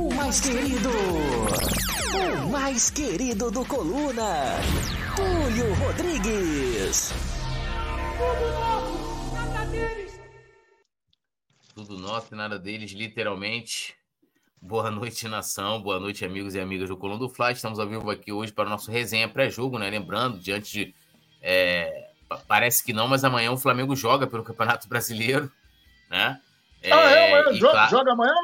o mais querido, o mais querido do Coluna, Túlio Rodrigues. Tudo nosso, nada deles. Tudo nosso e nada deles, literalmente. Boa noite, nação. Boa noite, amigos e amigas do Coluna do Fly. Estamos ao vivo aqui hoje para o nosso resenha pré-jogo, né? Lembrando, diante de. É, parece que não, mas amanhã o Flamengo joga pelo Campeonato Brasileiro, né? É, ah, é, amanhã, joga, claro, joga amanhã?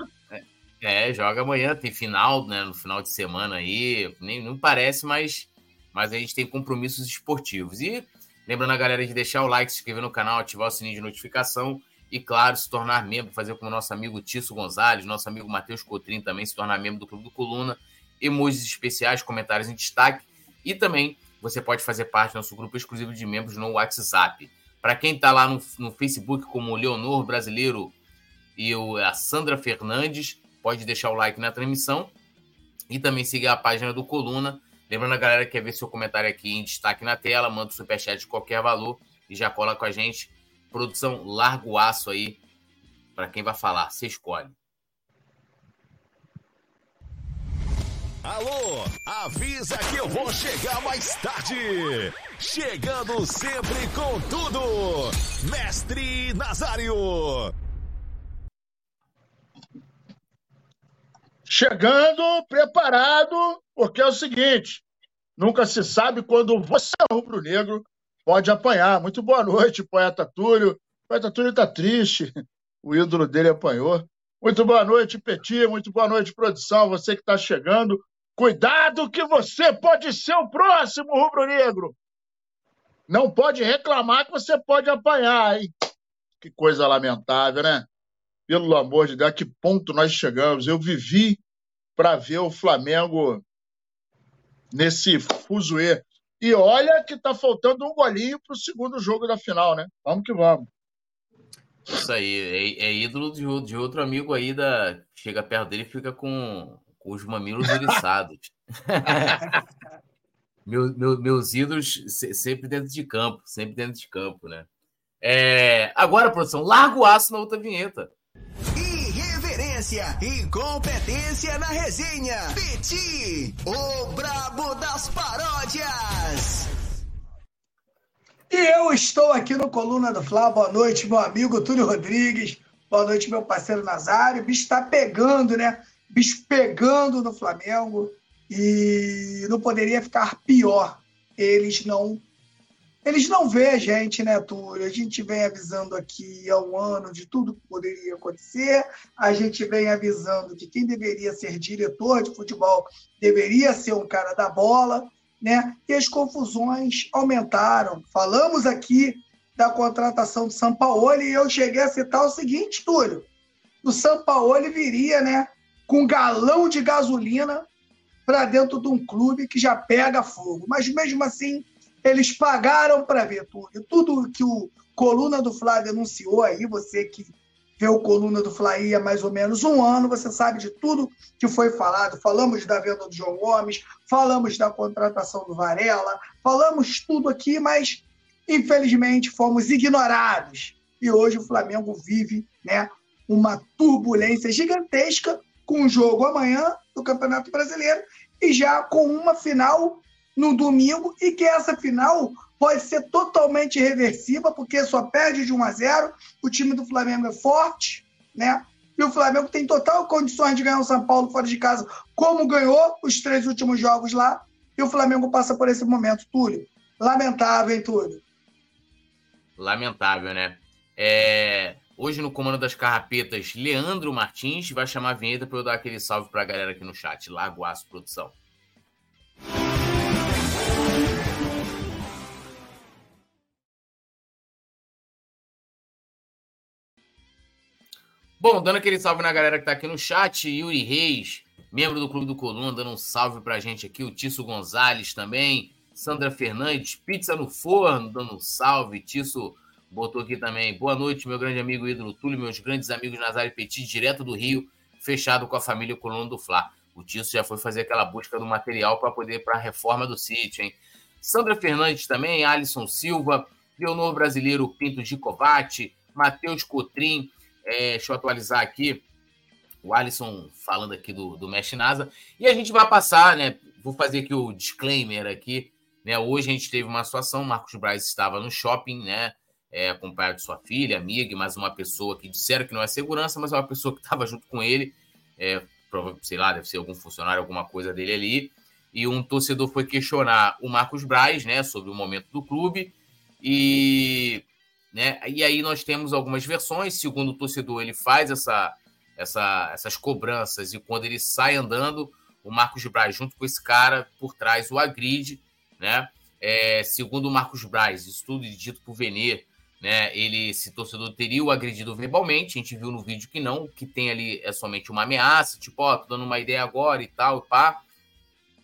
É, joga amanhã, tem final, né? No final de semana aí. Nem, não parece, mas, mas a gente tem compromissos esportivos. E lembrando a galera de deixar o like, se inscrever no canal, ativar o sininho de notificação e, claro, se tornar membro, fazer como nosso amigo Tício Gonzalez, nosso amigo Matheus Cotrim também se tornar membro do Clube do Coluna. Emojis especiais, comentários em destaque. E também você pode fazer parte do nosso grupo exclusivo de membros no WhatsApp. Para quem está lá no, no Facebook, como o Leonor Brasileiro e o, a Sandra Fernandes, pode deixar o like na transmissão e também seguir a página do Coluna. Lembrando a galera que quer ver seu comentário aqui em destaque na tela, manda o superchat de qualquer valor e já cola com a gente. Produção largo aço aí para quem vai falar, você escolhe. Alô, avisa que eu vou chegar mais tarde. Chegando sempre com tudo, Mestre Nazário. Chegando preparado, porque é o seguinte: nunca se sabe quando você rubro-negro pode apanhar. Muito boa noite, poeta Túlio. O poeta Túlio está triste, o ídolo dele apanhou. Muito boa noite, Petit. Muito boa noite, produção. Você que está chegando. Cuidado que você pode ser o próximo rubro-negro. Não pode reclamar que você pode apanhar, hein? Que coisa lamentável, né? Pelo amor de Deus, a que ponto nós chegamos? Eu vivi para ver o Flamengo nesse fuzuê. E olha que está faltando um golinho para o segundo jogo da final, né? Vamos que vamos. Isso aí, é, é ídolo de, de, outro amigo aí da. Chega perto dele e fica com, com os mamilos eriçados. meu, meu, meus ídolos sempre dentro de campo, sempre dentro de campo, né? É, agora, produção, larga o aço na outra vinheta. Irreverência e competência na resenha. Peti, o brabo das paródias. E eu estou aqui no Coluna do Fla. Boa noite, meu amigo Túlio Rodrigues. Boa noite, meu parceiro Nazário. O bicho está pegando, né? O bicho pegando no Flamengo. E não poderia ficar pior. Eles não eles não vê a gente, né, Túlio? A gente vem avisando aqui há um ano de tudo que poderia acontecer, a gente vem avisando que quem deveria ser diretor de futebol deveria ser um cara da bola, né? E as confusões aumentaram. Falamos aqui da contratação do Sampaoli e eu cheguei a citar o seguinte, Túlio: o Sampaoli viria, né, com um galão de gasolina para dentro de um clube que já pega fogo. Mas mesmo assim, eles pagaram para ver tudo. Tudo que o Coluna do Flávio anunciou aí, você que vê o Coluna do Flávio há mais ou menos um ano, você sabe de tudo que foi falado. Falamos da venda do João Gomes, falamos da contratação do Varela, falamos tudo aqui, mas infelizmente fomos ignorados. E hoje o Flamengo vive né, uma turbulência gigantesca com o jogo amanhã do Campeonato Brasileiro e já com uma final no domingo e que essa final pode ser totalmente reversível, porque só perde de 1 a 0. O time do Flamengo é forte, né? E o Flamengo tem total condições de ganhar o São Paulo fora de casa, como ganhou os três últimos jogos lá. E o Flamengo passa por esse momento, Túlio. Lamentável, hein, Túlio? Lamentável, né? É... Hoje, no comando das carrapetas, Leandro Martins vai chamar a vinheta para eu dar aquele salve para a galera aqui no chat. Largo Aço Produção. Bom, dando aquele salve na galera que tá aqui no chat, Yuri Reis, membro do Clube do Coluna, dando um salve pra gente aqui, o Tício Gonzalez também, Sandra Fernandes, Pizza no Forno, dando um salve, Tício botou aqui também, boa noite, meu grande amigo ídolo Túlio, meus grandes amigos Nazário Petit, direto do Rio, fechado com a família Coluna do Fla. O Tício já foi fazer aquela busca do material para poder para a reforma do sítio, hein? Sandra Fernandes também, Alisson Silva, Leonor Brasileiro Pinto de Covate, Matheus Cotrim, é, deixa eu atualizar aqui. o Alisson falando aqui do, do Mesh NASA. E a gente vai passar, né? Vou fazer aqui o disclaimer aqui. Né? Hoje a gente teve uma situação, Marcos Braz estava no shopping, né? É, acompanhado de sua filha, amiga, mais uma pessoa que disseram que não é segurança, mas é uma pessoa que estava junto com ele. É, sei lá, deve ser algum funcionário, alguma coisa dele ali. E um torcedor foi questionar o Marcos Braz, né, sobre o momento do clube. E, né, e aí nós temos algumas versões. Segundo o torcedor, ele faz essa, essa, essas cobranças e quando ele sai andando, o Marcos Braz, junto com esse cara por trás, o agride, né? É, segundo o Marcos Braz, estudo dito por Venê, né? Ele, esse torcedor teria o agredido verbalmente. A gente viu no vídeo que não, que tem ali é somente uma ameaça, tipo, ó, tô dando uma ideia agora e tal, pá.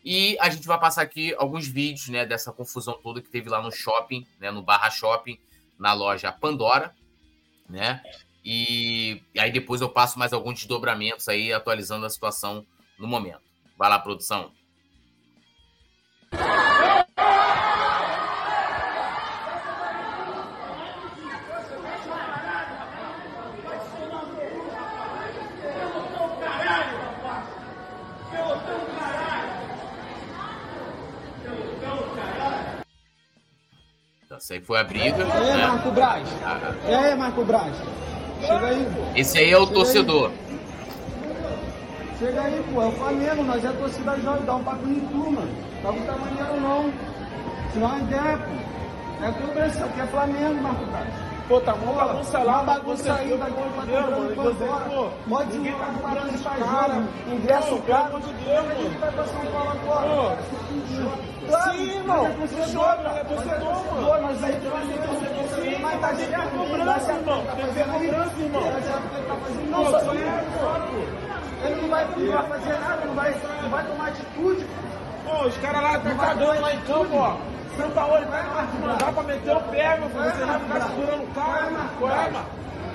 E a gente vai passar aqui alguns vídeos, né, dessa confusão toda que teve lá no shopping, né, no Barra Shopping, na loja Pandora, né? E, e aí depois eu passo mais alguns desdobramentos aí, atualizando a situação no momento. Vai lá, produção. Essa aí foi a briga. E aí, né? Marco Braz? E aí, Marco Braz? Chega aí. Esse aí é o Chega torcedor. Chega aí, pô. É o Flamengo, nós é a torcida jovem. Dá um papo em tu, mano. Tá com maneiro não. Senão é uma ideia, pô. É cobrança, isso aqui é Flamengo, Marco Braz. Pô, tá mó bagunça lá, Uma bagunça aí, daqui pra de Deus, mano. hora. pô, Mó tá comprando pra caras. jogo, ingresso Pô, pelo caro. amor de Deus, A gente mano. vai pra São Paulo agora. Pô. Claro, Sim, irmão. é torcedor, Joga, é é mano. torcedor, Nós aí Flamengo. Mas tá ter certo, cobrança, irmão. Tem fazendo cobrança, irmão. Não, só isso. Ele não vai, não vai fazer nada, não vai, não vai tomar atitude. Pô, os caras lá cagando lá em campo, ó. Santa Olho vai mandar pra meter o pé, meu filho. Você vai ficar segurando o cara, mano. Qual é, mano?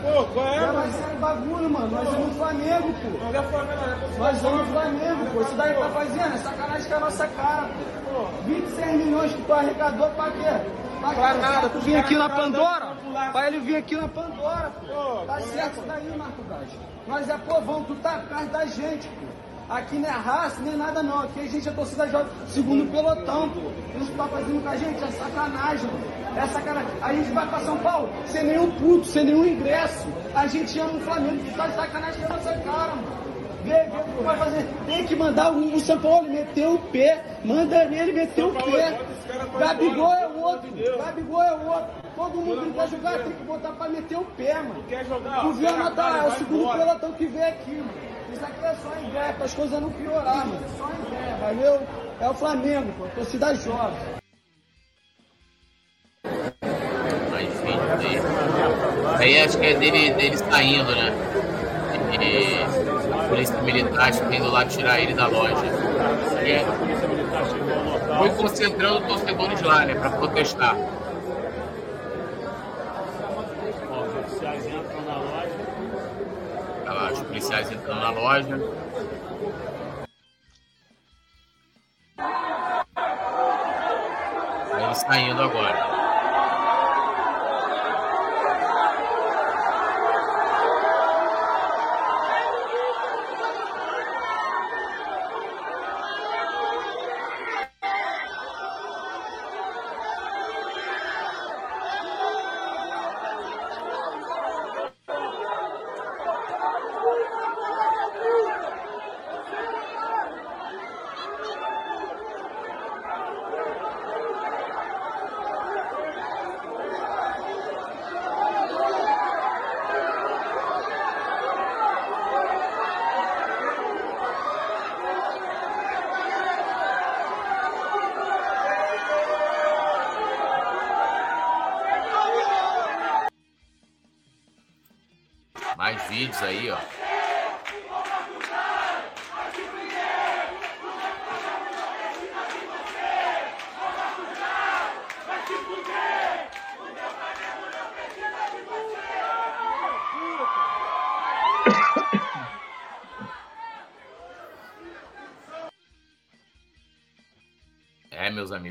Pô, qual é, É, mano? mas é bagulho, mano. Nós somos Flamengo, pô. Não é Flamengo, não é Nós somos. Flamengo, pô. Isso daí tá fazendo, é sacanagem com a nossa cara, pô. 26 milhões que tu arrecadou pra quê? Pra, Pra nada, Tu vir aqui na Pandora? Pra ele vir aqui na Pandora, pô. Tá certo isso daí, Marco Braz. Nós é povão, tu tá atrás da gente, pô. Aqui não é raça, nem nada não. Aqui a gente é torcida jovem, segundo pelotão, pô. Isso que tá fazendo com a gente é sacanagem, mano. É sacanagem. A gente vai pra São Paulo sem nenhum puto, sem nenhum ingresso. A gente ama o Flamengo, tu tá de sacanagem com a nossa cara, mano. O vai fazer. Tem que mandar o, o São Paulo meter o pé. Manda nele meter o Paulo, pé. Gabigol é outro. Gabigol é outro. Todo mundo que quer jogar tem que botar pra meter o pé, mano. Quer jogar? Tu viu a Pega nota cara, lá, é o segundo pelotão que vem aqui, mano. Isso aqui é só ideia, para as coisas não piorar, mano. É só ideia, valeu? É o Flamengo, pô. Torcida jovem. Vídeos aí. Aí acho que é dele, dele saindo, né? E polícia militar indo lá tirar ele da loja. É- foi concentrando torcedores lá, né? Pra protestar. Tá lá, os policiais entrando na loja. Aí ele saindo agora.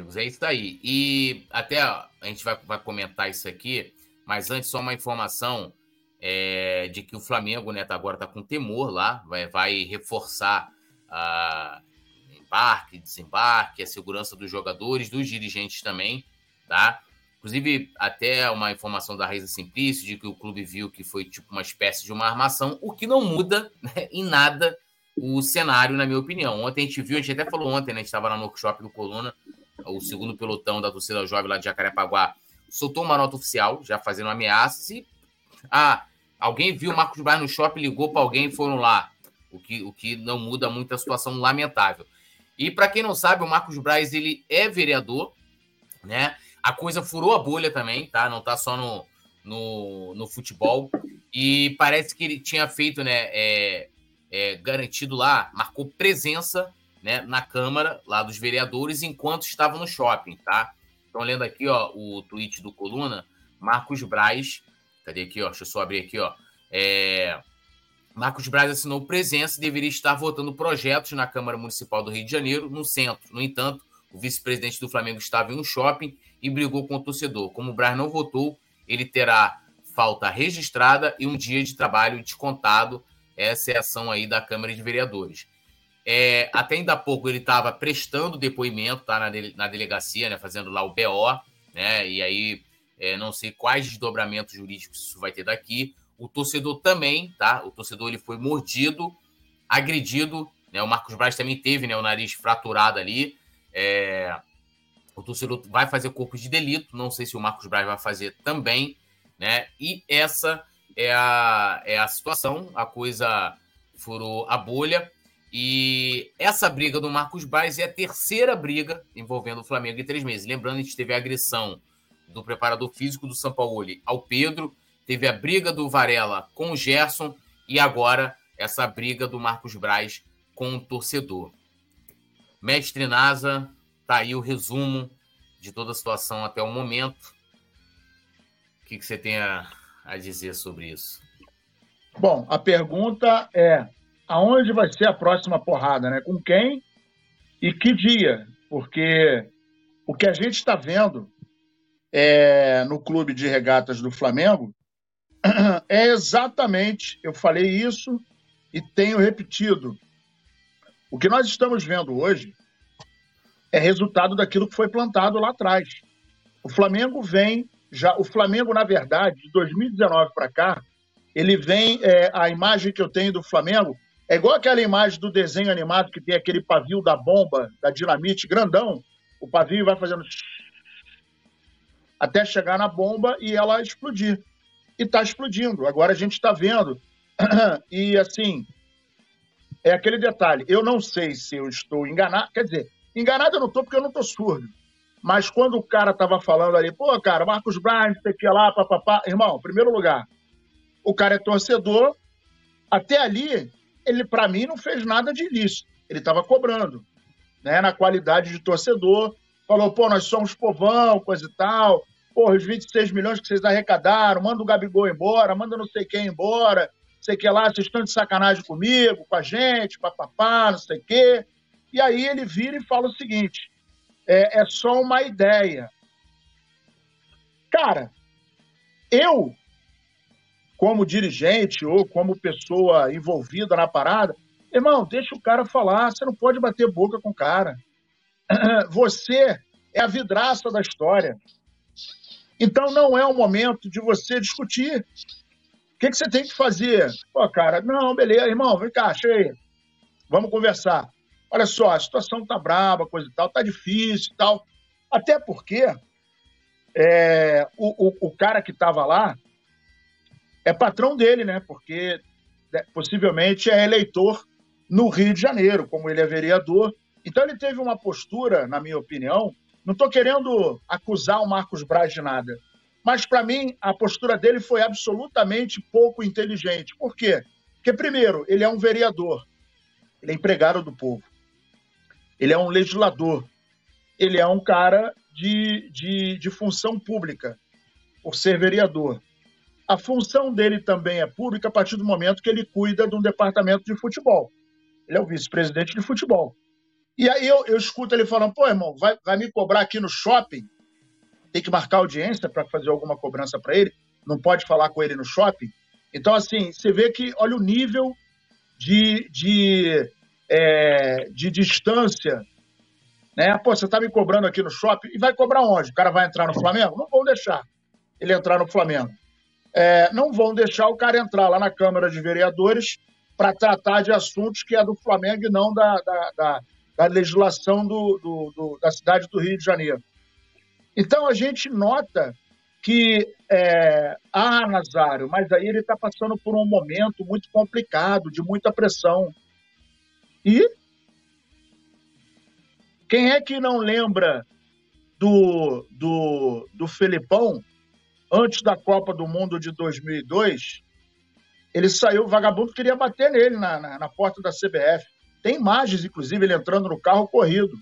Amigos, é isso daí. E até a gente vai, vai comentar isso aqui, mas antes, só uma informação. É, de que o Flamengo né, tá, agora está com temor lá, vai, vai reforçar a embarque, desembarque, a segurança dos jogadores, dos dirigentes também, tá? Inclusive, até uma informação da Reisa Simplício de que o clube viu que foi tipo uma espécie de uma armação, o que não muda né, em nada o cenário, na minha opinião. Ontem a gente viu, a gente até falou ontem, né? A gente estava no workshop do Coluna, o segundo pelotão da torcida jovem lá de Jacarepaguá soltou uma nota oficial, já fazendo ameaças, e ah, alguém viu o Marcos Braz no shopping, ligou para alguém e foram lá. O que, o que não muda muito a situação lamentável. E para quem não sabe, o Marcos Braz ele é vereador, né? A coisa furou a bolha também, tá? Não tá só no, no, no futebol. E parece que ele tinha feito, né? É, é, garantido lá, marcou presença né, na Câmara lá dos vereadores enquanto estava no shopping, tá? Então, lendo aqui, ó, o tweet do Coluna, Marcos Braz, cadê aqui, ó? Deixa eu só abrir aqui, ó. É, Marcos Braz assinou presença e deveria estar votando projetos na Câmara Municipal do Rio de Janeiro, no centro. No entanto, o vice-presidente do Flamengo estava em um shopping e brigou com o torcedor. Como o Braz não votou, ele terá falta registrada e um dia de trabalho descontado. Essa é a ação aí da Câmara de Vereadores. É, até ainda há pouco ele estava prestando depoimento tá, na, na delegacia, né, fazendo lá o BO, né, e aí é, não sei quais desdobramentos jurídicos isso vai ter daqui. O torcedor também, tá? O torcedor ele foi mordido, agredido, né? O Marcos Braz também teve né, o nariz fraturado ali. É... O torcedor vai fazer corpo de delito, não sei se o Marcos Braz vai fazer também, né? E essa é a, é a situação, a coisa furou a bolha. E essa briga do Marcos Braz é a terceira briga envolvendo o Flamengo em três meses. Lembrando, a gente teve a agressão do preparador físico do São Paulo ao Pedro, teve a briga do Varela com o Gerson e agora essa briga do Marcos Braz com o torcedor. Mestre Nasa, tá aí o resumo de toda a situação até o momento. O que, que você tem a, a dizer sobre isso? Bom, a pergunta é aonde vai ser a próxima porrada, né? Com quem e que dia? Porque o que a gente está vendo é, no clube de regatas do Flamengo é exatamente, eu falei isso e tenho repetido. O que nós estamos vendo hoje é resultado daquilo que foi plantado lá atrás. O Flamengo vem já, o Flamengo na verdade de 2019 para cá, ele vem é, a imagem que eu tenho do Flamengo é igual aquela imagem do desenho animado que tem aquele pavio da bomba, da dinamite grandão. O pavio vai fazendo até chegar na bomba e ela explodir. E está explodindo. Agora a gente está vendo. e assim, é aquele detalhe. Eu não sei se eu estou enganado. Quer dizer, enganado eu não estou porque eu não estou surdo. Mas quando o cara estava falando ali, pô, cara, Marcos Braz, sei que lá, papapá. Irmão, primeiro lugar, o cara é torcedor. Até ali, ele, para mim, não fez nada de ilícito. Ele estava cobrando, né, na qualidade de torcedor. Falou, pô, nós somos povão, coisa e tal. Pô, os 26 milhões que vocês arrecadaram, manda o Gabigol embora, manda não sei quem embora, sei que lá, vocês estão de sacanagem comigo, com a gente, papapá, não sei o quê. E aí ele vira e fala o seguinte: é, é só uma ideia. Cara, eu como dirigente ou como pessoa envolvida na parada, irmão, deixa o cara falar, você não pode bater boca com o cara. Você é a vidraça da história. Então não é o momento de você discutir. O que, que você tem que fazer? Pô, cara, não, beleza, irmão, vem cá, cheia. Vamos conversar. Olha só, a situação tá braba, coisa e tal, tá difícil e tal. Até porque é, o, o, o cara que estava lá, é patrão dele, né? Porque né, possivelmente é eleitor no Rio de Janeiro, como ele é vereador. Então ele teve uma postura, na minha opinião, não estou querendo acusar o Marcos Braz de nada, mas para mim a postura dele foi absolutamente pouco inteligente. Por quê? Porque, primeiro, ele é um vereador, ele é empregado do povo, ele é um legislador, ele é um cara de, de, de função pública, por ser vereador. A função dele também é pública a partir do momento que ele cuida de um departamento de futebol. Ele é o vice-presidente de futebol. E aí eu, eu escuto ele falando, pô, irmão, vai, vai me cobrar aqui no shopping? Tem que marcar audiência para fazer alguma cobrança para ele? Não pode falar com ele no shopping? Então, assim, você vê que, olha o nível de, de, é, de distância. Né? Pô, você tá me cobrando aqui no shopping e vai cobrar onde? O cara vai entrar no Flamengo? Não vão deixar ele entrar no Flamengo. É, não vão deixar o cara entrar lá na Câmara de Vereadores para tratar de assuntos que é do Flamengo e não da, da, da, da legislação do, do, do, da cidade do Rio de Janeiro. Então a gente nota que, é, ah, Nazário, mas aí ele está passando por um momento muito complicado, de muita pressão. E quem é que não lembra do, do, do Felipão antes da Copa do Mundo de 2002? Ele saiu, o vagabundo queria bater nele na, na, na porta da CBF. Tem imagens, inclusive, ele entrando no carro corrido.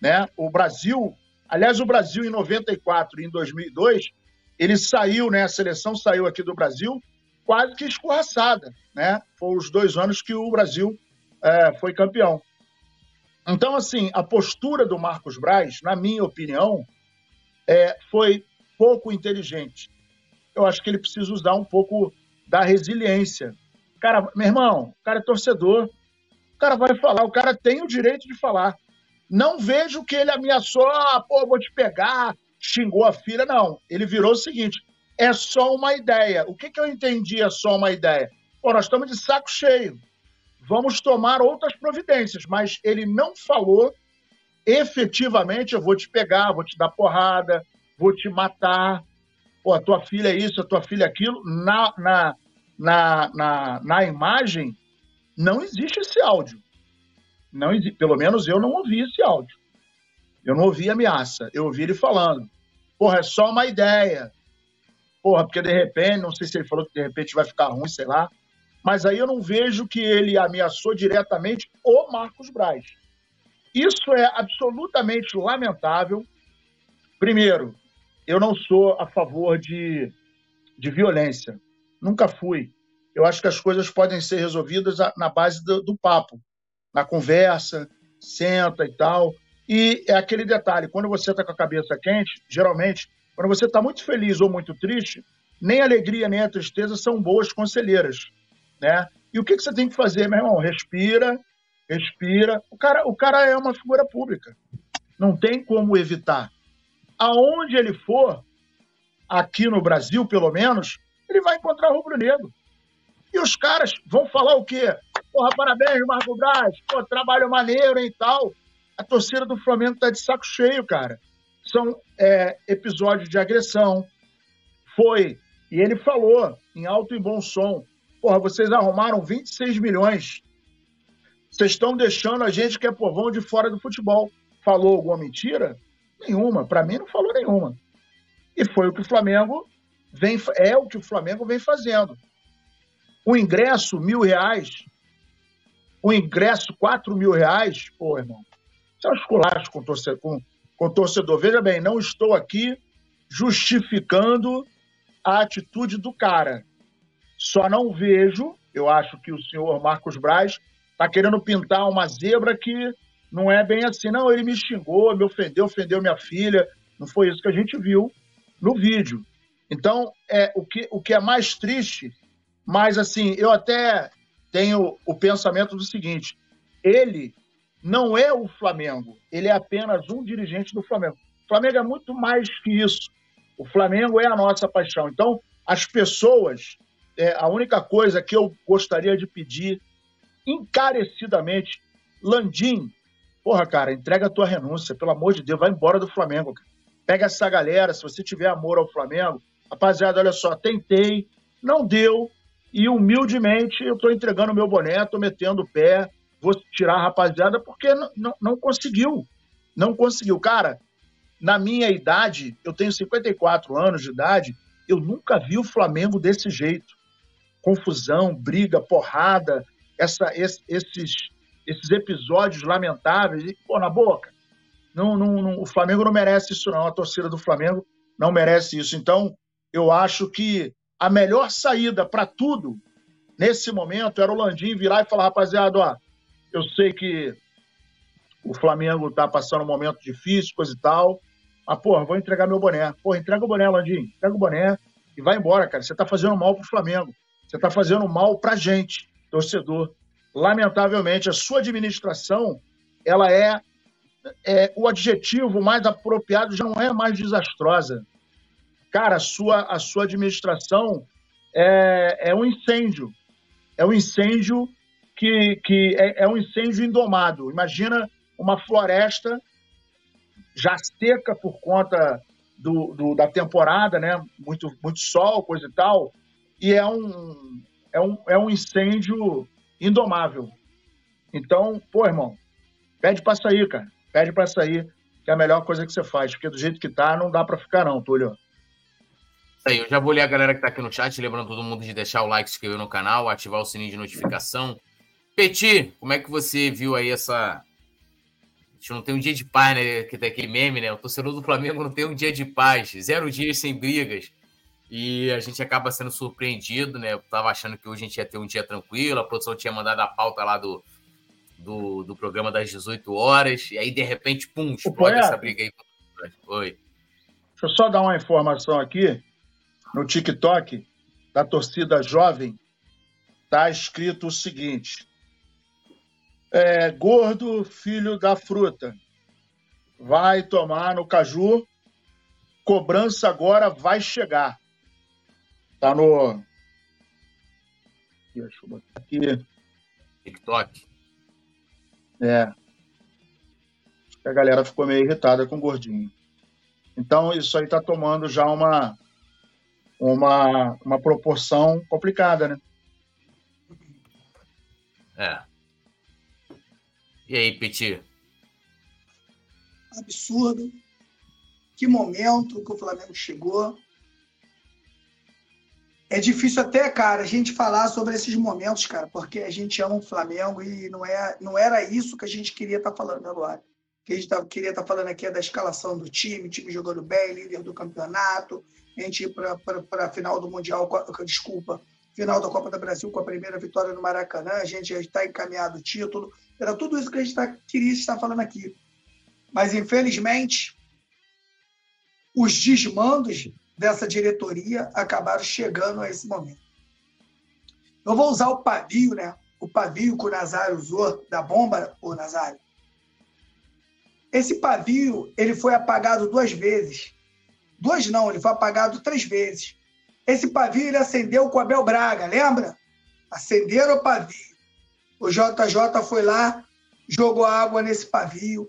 Né? O Brasil, aliás, o Brasil em 94 e em 2002, ele saiu, né? A seleção saiu aqui do Brasil quase que escorraçada, né? Foram os dois anos que o Brasil é, foi campeão. Então, assim, a postura do Marcos Braz, na minha opinião, é, foi pouco inteligente. Eu acho que ele precisa usar um pouco da resiliência. Cara, meu irmão, o cara é torcedor, o cara vai falar, o cara tem o direito de falar. Não vejo que ele ameaçou, ah, pô, vou te pegar, xingou a filha, não. Ele virou o seguinte: é só uma ideia. O que, que eu entendi é só uma ideia? Pô, nós estamos de saco cheio. Vamos tomar outras providências, mas ele não falou efetivamente: eu vou te pegar, vou te dar porrada, vou te matar. Pô, a tua filha é isso, a tua filha é aquilo. Na, na, na, na, na imagem, não existe esse áudio. Não existe, pelo menos eu não ouvi esse áudio. Eu não ouvi ameaça, eu ouvi ele falando. Porra, é só uma ideia. Porra, porque de repente, não sei se ele falou que de repente vai ficar ruim, sei lá. Mas aí eu não vejo que ele ameaçou diretamente o Marcos Braz. Isso é absolutamente lamentável. Primeiro, eu não sou a favor de, de violência. Nunca fui. Eu acho que as coisas podem ser resolvidas na base do, do papo, na conversa, senta e tal. E é aquele detalhe: quando você está com a cabeça quente, geralmente, quando você está muito feliz ou muito triste, nem a alegria nem a tristeza são boas conselheiras, né? E o que, que você tem que fazer, meu irmão? Respira, respira. O cara, o cara é uma figura pública. Não tem como evitar. Aonde ele for, aqui no Brasil, pelo menos, ele vai encontrar rubro-negro. E os caras vão falar o quê? Porra, parabéns, Marco Braz, pô, trabalho maneiro e tal a torcida do Flamengo está de saco cheio, cara. São é, episódios de agressão. Foi. E ele falou, em alto e bom som: Porra, vocês arrumaram 26 milhões. Vocês estão deixando a gente que é povão de fora do futebol. Falou alguma mentira? Nenhuma. Para mim, não falou nenhuma. E foi o que o Flamengo vem, é o que o Flamengo vem fazendo. O ingresso, mil reais. O ingresso, quatro mil reais. Pô, irmão, isso é um esculacho com torcedor, com, com torcedor. Veja bem, não estou aqui justificando a atitude do cara. Só não vejo, eu acho que o senhor Marcos Braz está querendo pintar uma zebra que não é bem assim. Não, ele me xingou, me ofendeu, ofendeu minha filha. Não foi isso que a gente viu no vídeo. Então, é o que, o que é mais triste, mas assim, eu até tenho o pensamento do seguinte: ele não é o Flamengo, ele é apenas um dirigente do Flamengo. O Flamengo é muito mais que isso. O Flamengo é a nossa paixão. Então, as pessoas, é, a única coisa que eu gostaria de pedir encarecidamente, Landim, porra, cara, entrega a tua renúncia, pelo amor de Deus, vai embora do Flamengo. Cara. Pega essa galera, se você tiver amor ao Flamengo, rapaziada, olha só, tentei, não deu, e humildemente eu estou entregando o meu boné, estou metendo o pé, vou tirar a rapaziada porque não, não, conseguiu. Não conseguiu. Cara, na minha idade, eu tenho 54 anos de idade, eu nunca vi o Flamengo desse jeito. Confusão, briga, porrada, essa, esses, esses episódios lamentáveis. E, pô, na boca. Não, não, não, o Flamengo não merece isso, não. A torcida do Flamengo não merece isso. Então, eu acho que a melhor saída para tudo nesse momento era o Landim virar e falar, rapaziada, ó, eu sei que o Flamengo está passando um momento difícil, coisa e tal. Mas, porra, vou entregar meu boné. Porra, entrega o boné, Landim. Entrega o boné e vai embora, cara. Você está fazendo mal pro Flamengo. Você está fazendo mal para a gente, torcedor. Lamentavelmente, a sua administração, ela é, é o adjetivo mais apropriado já não é mais desastrosa. Cara, a sua, a sua administração é, é um incêndio. É um incêndio que, que é, é um incêndio indomado. Imagina uma floresta já seca por conta do, do, da temporada, né? Muito, muito sol, coisa e tal. E é um, é um, é um incêndio indomável. Então, pô, irmão, pede para sair, cara. Pede para sair, que é a melhor coisa que você faz. Porque do jeito que tá, não dá para ficar, não, Túlio. Aí, eu já vou ler a galera que tá aqui no chat, lembrando todo mundo de deixar o like, se inscrever no canal, ativar o sininho de notificação. Peti, como é que você viu aí essa. A gente não tem um dia de paz, né? Que tem aquele meme, né? O torcedor do Flamengo não tem um dia de paz, zero dias sem brigas. E a gente acaba sendo surpreendido, né? Eu tava achando que hoje a gente ia ter um dia tranquilo, a produção tinha mandado a pauta lá do, do, do programa das 18 horas, e aí de repente, pum, explode essa briga aí. Oi. Deixa eu só dar uma informação aqui no TikTok da torcida jovem, está escrito o seguinte: é, gordo, filho da fruta, vai tomar no caju, cobrança agora vai chegar. Tá no. Deixa eu botar aqui. TikTok. É. Acho que a galera ficou meio irritada com o gordinho. Então, isso aí tá tomando já uma, uma, uma proporção complicada, né? É. E aí, Petit? Absurdo. Que momento que o Flamengo chegou. É difícil até, cara, a gente falar sobre esses momentos, cara, porque a gente ama o Flamengo e não, é, não era isso que a gente queria estar tá falando agora. O que a gente tá, queria estar tá falando aqui é da escalação do time, time jogando bem, líder do campeonato, a gente ir para a final do Mundial, desculpa, final da Copa do Brasil com a primeira vitória no Maracanã, a gente já está encaminhado o título. Era tudo isso que a gente tá, queria estar falando aqui. Mas, infelizmente, os desmandos dessa diretoria acabaram chegando a esse momento. Eu vou usar o pavio, né? O pavio que o Nazário usou da bomba, o Nazário. Esse pavio, ele foi apagado duas vezes. Duas não, ele foi apagado três vezes. Esse pavio ele acendeu com Abel Braga, lembra? Acenderam o pavio. O JJ foi lá, jogou água nesse pavio,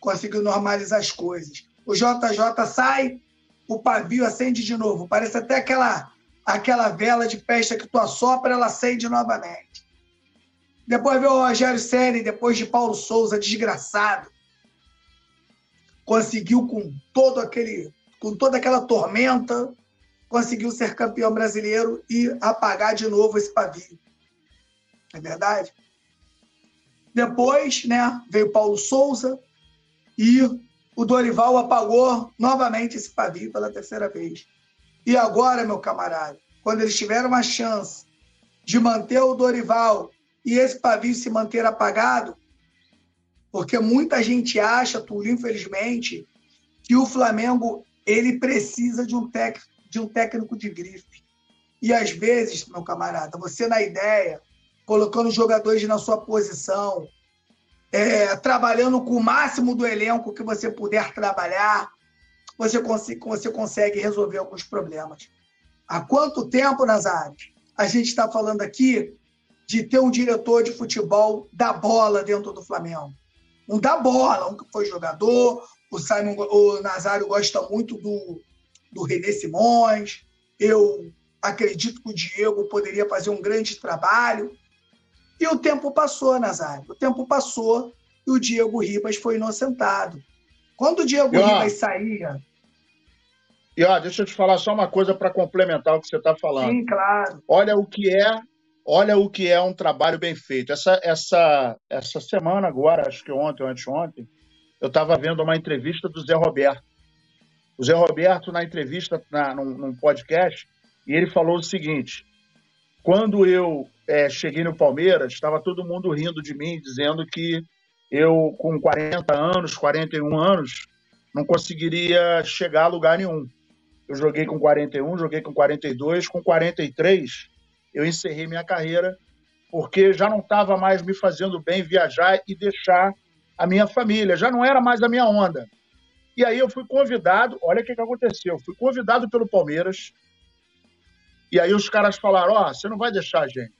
conseguiu normalizar as coisas. O JJ sai, o pavio acende de novo. Parece até aquela, aquela vela de peste que tu assopra, ela acende novamente. Depois veio o Rogério Senna, depois de Paulo Souza, desgraçado. Conseguiu com todo aquele com toda aquela tormenta, conseguiu ser campeão brasileiro e apagar de novo esse pavio. É verdade? Depois, né, veio Paulo Souza e o Dorival apagou novamente esse pavio pela terceira vez. E agora, meu camarada, quando eles tiveram uma chance de manter o Dorival e esse pavio se manter apagado, porque muita gente acha, Túlio, infelizmente, que o Flamengo ele precisa de um, tec, de um técnico de grife. E às vezes, meu camarada, você na ideia, colocando jogadores na sua posição, é, trabalhando com o máximo do elenco que você puder trabalhar, você, consegue, você consegue resolver alguns problemas. Há quanto tempo, Nazário, a gente está falando aqui de ter um diretor de futebol da bola dentro do Flamengo? Um da bola, um que foi jogador, o Simon, o Nazário gosta muito do, do René Simões. Eu acredito que o Diego poderia fazer um grande trabalho. E o tempo passou, Nazário. O tempo passou e o Diego Ribas foi inocentado. Quando o Diego e, ó, Ribas saía. E ó, deixa eu te falar só uma coisa para complementar o que você está falando. Sim, claro. Olha o que é, olha o que é um trabalho bem feito. Essa, essa, essa semana agora, acho que ontem ou anteontem, eu estava vendo uma entrevista do Zé Roberto. O Zé Roberto, na entrevista, na, num, num podcast, e ele falou o seguinte: quando eu é, cheguei no Palmeiras, estava todo mundo rindo de mim, dizendo que eu, com 40 anos, 41 anos, não conseguiria chegar a lugar nenhum. Eu joguei com 41, joguei com 42, com 43, eu encerrei minha carreira, porque já não estava mais me fazendo bem viajar e deixar a minha família, já não era mais a minha onda. E aí eu fui convidado, olha o que, que aconteceu, fui convidado pelo Palmeiras, e aí os caras falaram, ó, oh, você não vai deixar a gente,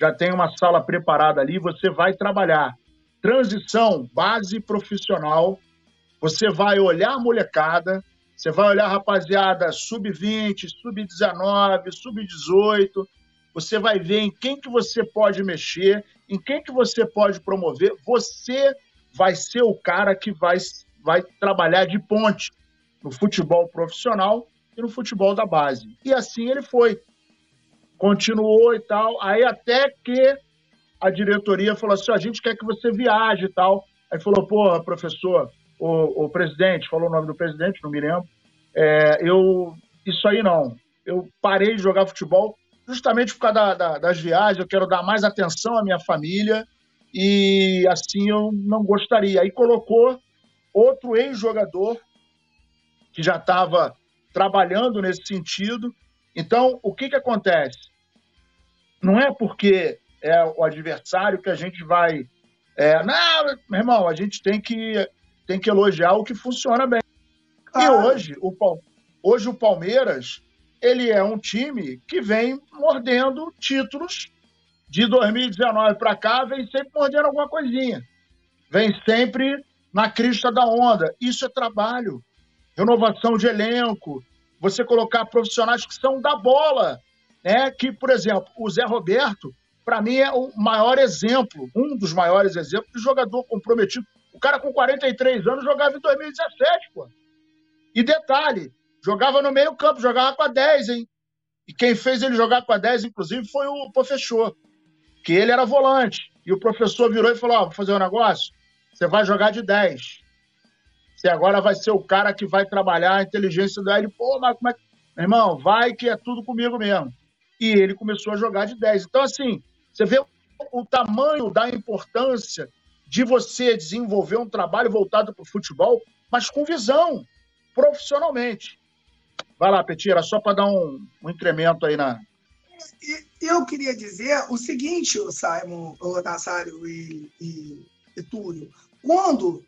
já tem uma sala preparada ali, você vai trabalhar. Transição, base profissional, você vai olhar a molecada, você vai olhar rapaziada sub-20, sub-19, sub-18, você vai ver em quem que você pode mexer, em quem que você pode promover. Você vai ser o cara que vai, vai trabalhar de ponte no futebol profissional e no futebol da base. E assim ele foi. Continuou e tal. Aí até que a diretoria falou assim: a gente quer que você viaje e tal. Aí falou: porra, professor, o, o presidente, falou o nome do presidente, não me lembro. É, eu, isso aí não. Eu parei de jogar futebol justamente por causa da, da, das viagens. Eu quero dar mais atenção à minha família e assim eu não gostaria. Aí colocou outro ex-jogador que já estava trabalhando nesse sentido. Então, o que, que acontece? Não é porque é o adversário que a gente vai. É, não, meu irmão, a gente tem que tem que elogiar o que funciona bem. E hoje o, hoje o Palmeiras ele é um time que vem mordendo títulos de 2019 para cá, vem sempre mordendo alguma coisinha. Vem sempre na crista da onda. Isso é trabalho. Renovação de elenco, você colocar profissionais que são da bola. Né? Que, por exemplo, o Zé Roberto, para mim, é o maior exemplo, um dos maiores exemplos de jogador comprometido. O cara com 43 anos jogava em 2017, pô. E detalhe, jogava no meio campo, jogava com a 10, hein? E quem fez ele jogar com a 10, inclusive, foi o professor, que ele era volante. E o professor virou e falou: Ó, oh, vou fazer um negócio, você vai jogar de 10. Você agora vai ser o cara que vai trabalhar a inteligência do pô, mas como é que. Meu irmão, vai que é tudo comigo mesmo. E ele começou a jogar de 10. Então, assim, você vê o tamanho da importância de você desenvolver um trabalho voltado para o futebol, mas com visão, profissionalmente. Vai lá, Petira, só para dar um, um, incremento aí na. Eu queria dizer o seguinte, Simon, o e, e, e Túlio. Quando.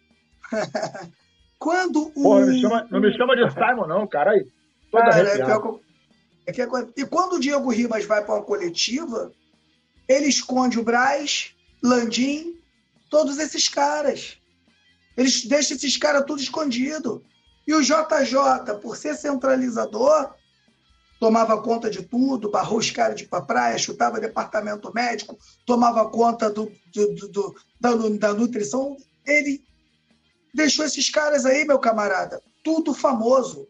quando o. Porra, não, me chama, não me chama de Simon, não, cara. Aí, cara é, é que, é, e quando o Diego Ribas vai para uma coletiva, ele esconde o Braz, Landim, todos esses caras. Eles deixam esses caras tudo escondido. E o JJ, por ser centralizador, tomava conta de tudo, barrou os caras de pra praia, chutava departamento médico, tomava conta do, do, do, do da, da, nutrição. Ele deixou esses caras aí, meu camarada, tudo famoso.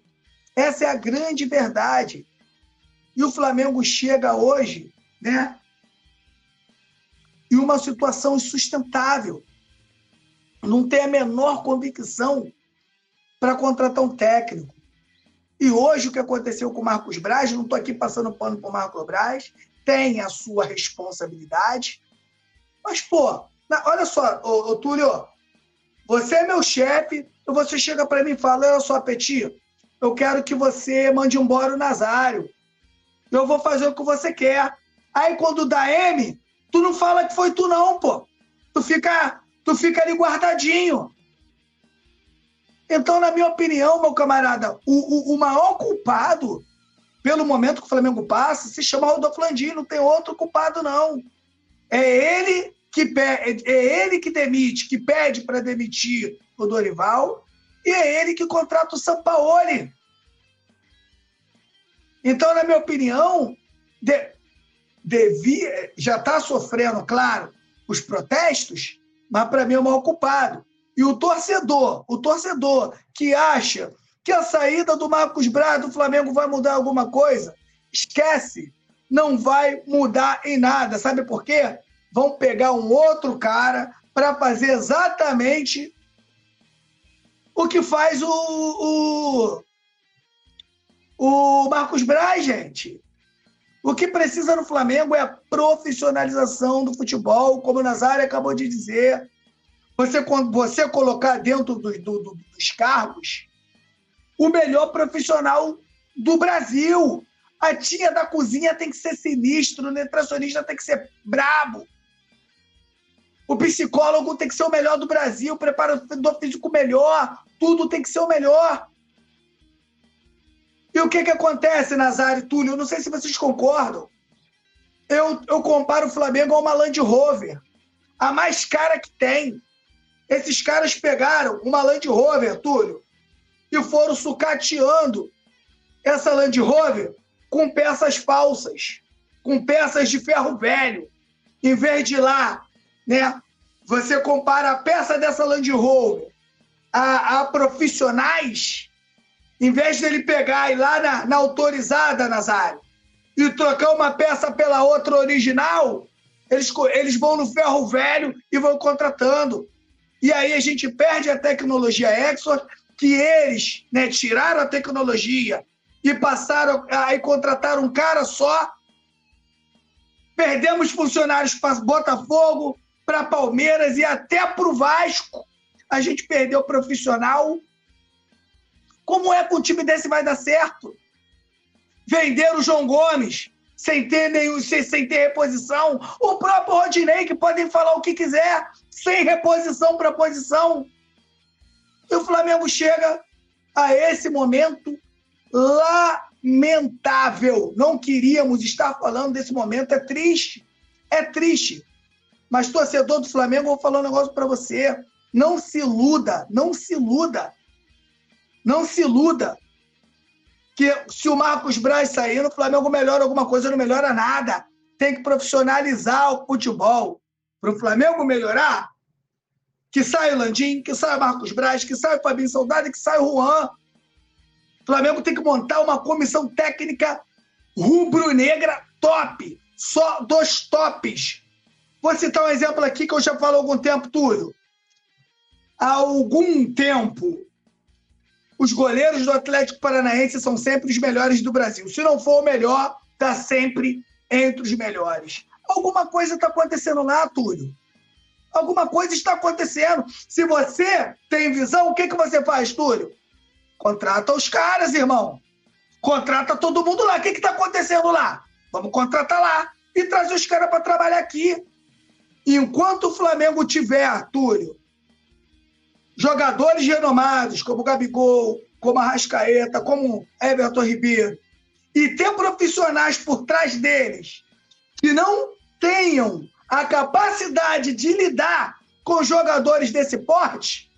Essa é a grande verdade. E o Flamengo chega hoje, né? e uma situação insustentável. Não tem a menor convicção para contratar um técnico. E hoje o que aconteceu com o Marcos Braz, não estou aqui passando pano para o Marcos Braz, tem a sua responsabilidade. Mas, pô, olha só, ô, ô Túlio, você é meu chefe, e você chega para mim e fala: Olha só, Petit, eu quero que você mande embora o Nazário. Eu vou fazer o que você quer. Aí, quando dá M, Tu não fala que foi tu, não, pô. Tu fica, tu fica ali guardadinho. Então, na minha opinião, meu camarada, o, o, o maior culpado pelo momento que o Flamengo passa se chama Rodolfo Landim, não tem outro culpado, não. É ele que pede, é ele que demite, que pede para demitir o Dorival, e é ele que contrata o Sampaoli. Então, na minha opinião, de, devia, já está sofrendo, claro, os protestos, mas para mim é o maior culpado. E o torcedor, o torcedor que acha que a saída do Marcos Braz do Flamengo vai mudar alguma coisa, esquece, não vai mudar em nada. Sabe por quê? Vão pegar um outro cara para fazer exatamente o que faz o, o, o Marcos Braz, gente. O que precisa no Flamengo é a profissionalização do futebol, como o Nazário acabou de dizer. Você, você colocar dentro do, do, dos cargos o melhor profissional do Brasil. A tia da cozinha tem que ser sinistro, o nutricionista tem que ser brabo. O psicólogo tem que ser o melhor do Brasil, o preparador físico melhor, tudo tem que ser o melhor. E o que, que acontece, Nazário e Túlio? Eu não sei se vocês concordam. Eu, eu comparo o Flamengo a uma Land Rover. A mais cara que tem. Esses caras pegaram uma Land Rover, Túlio, e foram sucateando essa Land Rover com peças falsas, com peças de ferro velho. Em vez de lá, né? Você compara a peça dessa Land Rover a, a profissionais, em vez dele pegar e ir lá na, na autorizada, Nazário, e trocar uma peça pela outra original, eles, eles vão no ferro velho e vão contratando. E aí a gente perde a tecnologia Exor, que eles né, tiraram a tecnologia e passaram a contratar um cara só. Perdemos funcionários para Botafogo, para Palmeiras e até para o Vasco. A gente perdeu profissional. Como é que um time desse vai dar certo? Vender o João Gomes sem ter, nenhum, sem, sem ter reposição. O próprio Rodinei, que podem falar o que quiser, sem reposição para posição. E o Flamengo chega a esse momento lamentável. Não queríamos estar falando desse momento, é triste. É triste. Mas, torcedor do Flamengo, vou falar um negócio para você. Não se iluda, não se iluda. Não se iluda que se o Marcos Braz sair, no Flamengo melhora alguma coisa, não melhora nada. Tem que profissionalizar o futebol. Para o Flamengo melhorar, que saia o Landim, que saia o Marcos Braz, que saia o Fabinho Soldado e que saia o Juan. O Flamengo tem que montar uma comissão técnica rubro-negra top. Só dos tops. Vou citar um exemplo aqui que eu já falo há algum tempo, tudo. Há algum tempo, os goleiros do Atlético Paranaense são sempre os melhores do Brasil. Se não for o melhor, está sempre entre os melhores. Alguma coisa está acontecendo lá, Túlio. Alguma coisa está acontecendo. Se você tem visão, o que, que você faz, Túlio? Contrata os caras, irmão. Contrata todo mundo lá. O que está acontecendo lá? Vamos contratar lá e trazer os caras para trabalhar aqui. Enquanto o Flamengo tiver, Túlio, jogadores renomados, como Gabigol, como a Rascaeta, como Everton Ribeiro, e ter profissionais por trás deles que não tenham a capacidade de lidar com jogadores desse porte,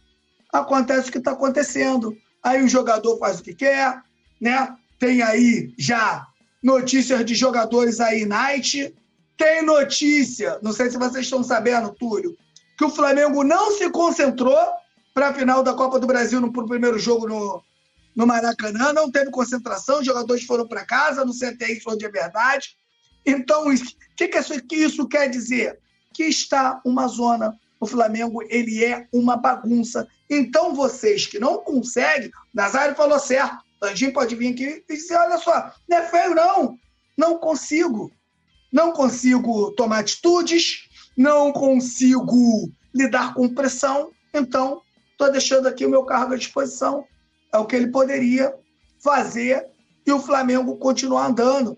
acontece o que está acontecendo. Aí o jogador faz o que quer, né? Tem aí já notícias de jogadores aí, Night. Tem notícia, não sei se vocês estão sabendo, Túlio, que o Flamengo não se concentrou para a final da Copa do Brasil no primeiro jogo no, no Maracanã, não teve concentração, os jogadores foram para casa, não sei até isso onde é verdade. Então, o que, que, isso, que isso quer dizer? Que está uma zona. O Flamengo ele é uma bagunça. Então, vocês que não conseguem, Nazário falou certo. Landinho pode vir aqui e dizer: olha só, não é feio, não. Não consigo. Não consigo tomar atitudes, não consigo lidar com pressão. Então, estou deixando aqui o meu cargo à disposição. É o que ele poderia fazer e o Flamengo continuar andando.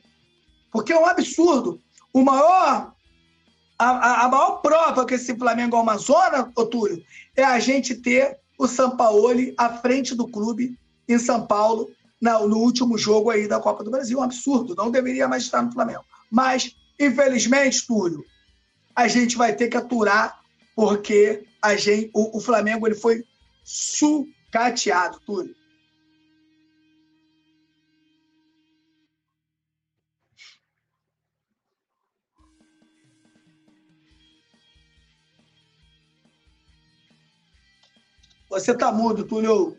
Porque é um absurdo. O maior, a, a maior prova que esse Flamengo é uma zona, Túlio, é a gente ter o Sampaoli à frente do clube em São Paulo no, no último jogo aí da Copa do Brasil. Um absurdo. Não deveria mais estar no Flamengo. Mas, infelizmente, Túlio, a gente vai ter que aturar porque a gente, o, o Flamengo ele foi sucateado, Túlio. Você tá mudo, Túlio.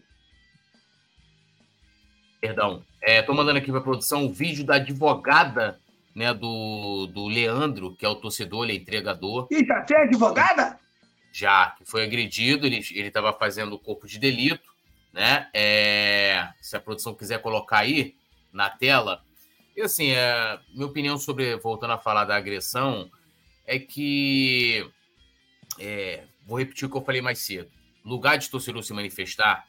Perdão. Estou é, mandando aqui para a produção o vídeo da advogada né, do, do Leandro, que é o torcedor, ele é entregador. E já tem advogada? já que foi agredido, ele estava fazendo o corpo de delito, né? É, se a produção quiser colocar aí na tela. E assim, é, minha opinião sobre, voltando a falar da agressão, é que. É, vou repetir o que eu falei mais cedo. Lugar de torcedor se manifestar,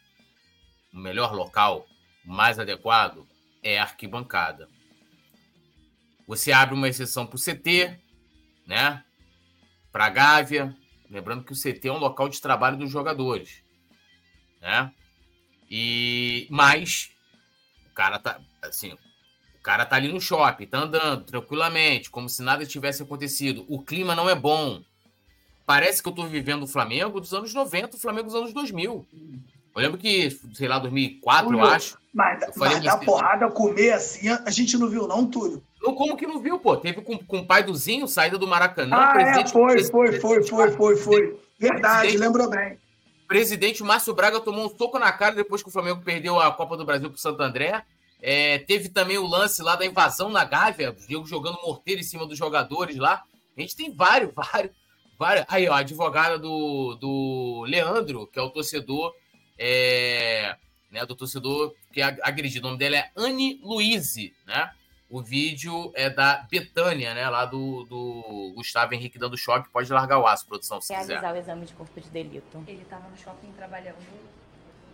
o melhor local, mais adequado, é a arquibancada. Você abre uma exceção para o CT, né? Para a Gávea. Lembrando que o CT é um local de trabalho dos jogadores, né? E mas o cara tá assim, o cara tá ali no shopping, tá andando tranquilamente, como se nada tivesse acontecido. O clima não é bom. Parece que eu tô vivendo o Flamengo dos anos 90, o Flamengo dos anos 2000. Eu lembro que, sei lá, 2004, Túlio, eu acho. Mas, eu mas porrada, comer assim, a gente não viu, não, Túlio? Não, como que não viu, pô? Teve com, com o pai do Zinho, saída do Maracanã. Ah, é, foi, foi, foi, foi, foi, foi. Verdade, lembrou bem. Presidente Márcio Braga tomou um soco na cara depois que o Flamengo perdeu a Copa do Brasil pro Santo André. É, teve também o lance lá da invasão na Gávea, o Diego jogando morteiro em cima dos jogadores lá. A gente tem vários, vários, vários. Aí, ó, a advogada do, do Leandro, que é o torcedor, é, né, do torcedor que é agredido. O nome dela é Anne Luize, né? O vídeo é da Betânia, né? Lá do, do Gustavo Henrique dando choque. Pode largar o aço, produção, se Realizar quiser. o exame de corpo de delito. Ele estava no shopping trabalhando.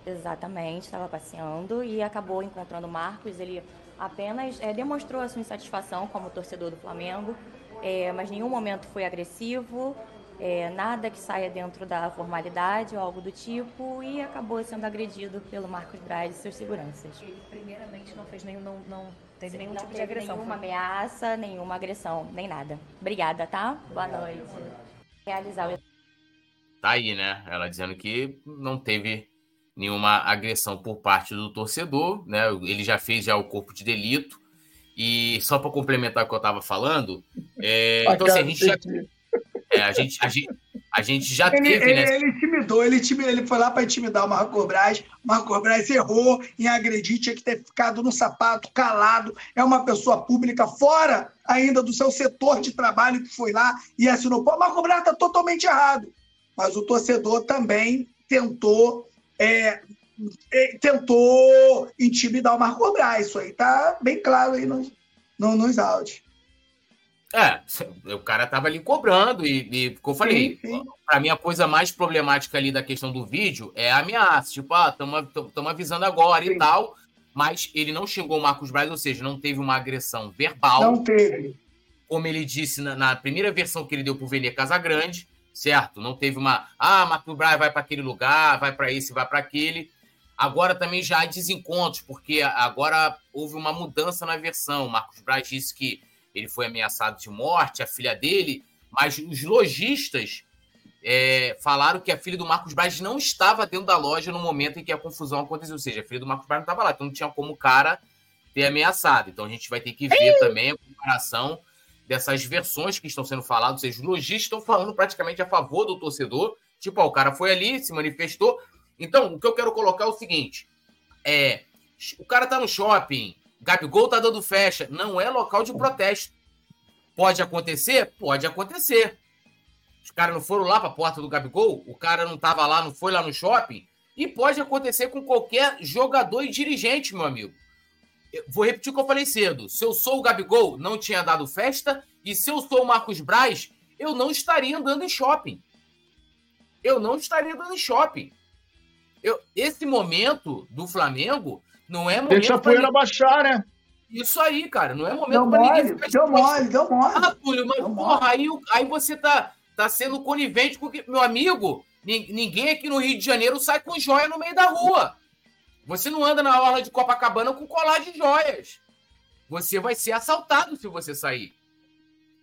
Exatamente, estava passeando e acabou encontrando o Marcos. Ele apenas é, demonstrou a sua insatisfação como torcedor do Flamengo, é, mas em nenhum momento foi agressivo, é, nada que saia dentro da formalidade ou algo do tipo, e acabou sendo agredido pelo Marcos Braz e seus seguranças. Ele, primeiramente, não fez nenhum. Não, não teve nenhum Não tipo de teve agressão. nenhuma foi? ameaça, nenhuma agressão, nem nada. Obrigada, tá? Boa noite. Realizar o Tá aí, né? Ela dizendo que não teve nenhuma agressão por parte do torcedor, né? Ele já fez já o corpo de delito. E só para complementar o que eu estava falando, é, então assim, a gente já, é, a gente, a gente, a gente já Ele, teve, ele, né? ele intimidou, ele, intimidou, ele foi lá para intimidar o Marco Braz. O Marco Braz errou em agredir, tinha que ter ficado no sapato, calado. É uma pessoa pública, fora ainda do seu setor de trabalho, que foi lá e assinou. Pô, o Marco Braz está totalmente errado. Mas o torcedor também tentou. é, é, tentou intimidar o Marco Braz. Isso aí tá bem claro aí nos, no, nos áudios. É, o cara tava ali cobrando e, e como eu falei, Sim, sim. pra mim a coisa mais problemática ali da questão do vídeo é a ameaça. Tipo, ah, estamos avisando agora Sim. e tal. Mas ele não xingou o Marcos Braz, ou seja, não teve uma agressão verbal. Não teve. como ele disse na, na primeira versão que ele deu pro Vene Casagrande, certo? Não teve uma, ah, Marco Braz vai para aquele lugar, vai para esse, vai para aquele. Agora também já há desencontros, porque agora houve uma mudança na versão. O Marcos Braz disse que ele foi ameaçado de morte, a filha dele, mas os lojistas é, falaram que a filha do Marcos Braz não estava dentro da loja no momento em que a confusão aconteceu. Ou seja, a filha do Marcos Braz não estava lá, então não tinha como o cara ter ameaçado. Então a gente vai ter que ver também a comparação dessas versões que estão sendo faladas, ou seja, os lojistas estão falando praticamente a favor do torcedor. Tipo, ó, o cara foi ali, se manifestou. Então, o que eu quero colocar é o seguinte: é. O cara tá no shopping, Gabigol tá dando festa. Não é local de protesto. Pode acontecer? Pode acontecer. Os caras não foram lá pra porta do Gabigol, o cara não tava lá, não foi lá no shopping. E pode acontecer com qualquer jogador e dirigente, meu amigo. Eu vou repetir o que eu falei cedo. Se eu sou o Gabigol, não tinha dado festa. E se eu sou o Marcos Braz, eu não estaria andando em shopping. Eu não estaria andando em shopping. Eu, esse momento do Flamengo não é momento. Deixa a poeira baixar, né? Isso aí, cara. Não é Deu momento pra ninguém deu mole, deu mole. Ah, Túlio, mas Deu porra, aí, aí você tá, tá sendo conivente com que. Meu amigo, nin- ninguém aqui no Rio de Janeiro sai com joia no meio da rua. Você não anda na orla de Copacabana com colar de joias. Você vai ser assaltado se você sair.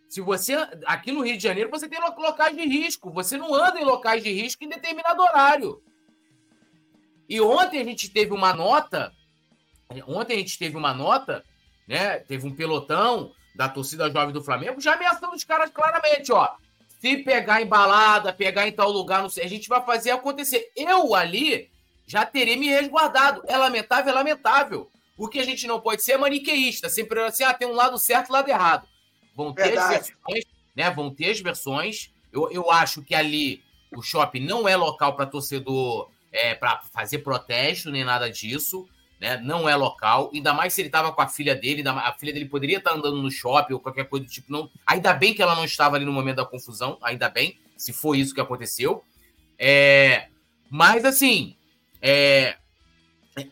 Se você. Aqui no Rio de Janeiro, você tem lo- locais de risco. Você não anda em locais de risco em determinado horário. E ontem a gente teve uma nota. Ontem a gente teve uma nota, né? Teve um pelotão da torcida jovem do Flamengo já ameaçando os caras claramente, ó. Se pegar em balada, pegar em tal lugar, não sei, a gente vai fazer acontecer. Eu ali já terei me resguardado. É lamentável, é lamentável. O que a gente não pode ser é maniqueísta, sempre assim, ah, tem um lado certo e um lado errado. Vão ter as Verdade. versões, né? Vão ter as versões. Eu, eu acho que ali o shopping não é local para torcedor é, para fazer protesto nem nada disso, né? Não é local. Ainda mais se ele tava com a filha dele, a filha dele poderia estar andando no shopping ou qualquer coisa do tipo. Não, ainda bem que ela não estava ali no momento da confusão, ainda bem, se foi isso que aconteceu. É, mas assim, é,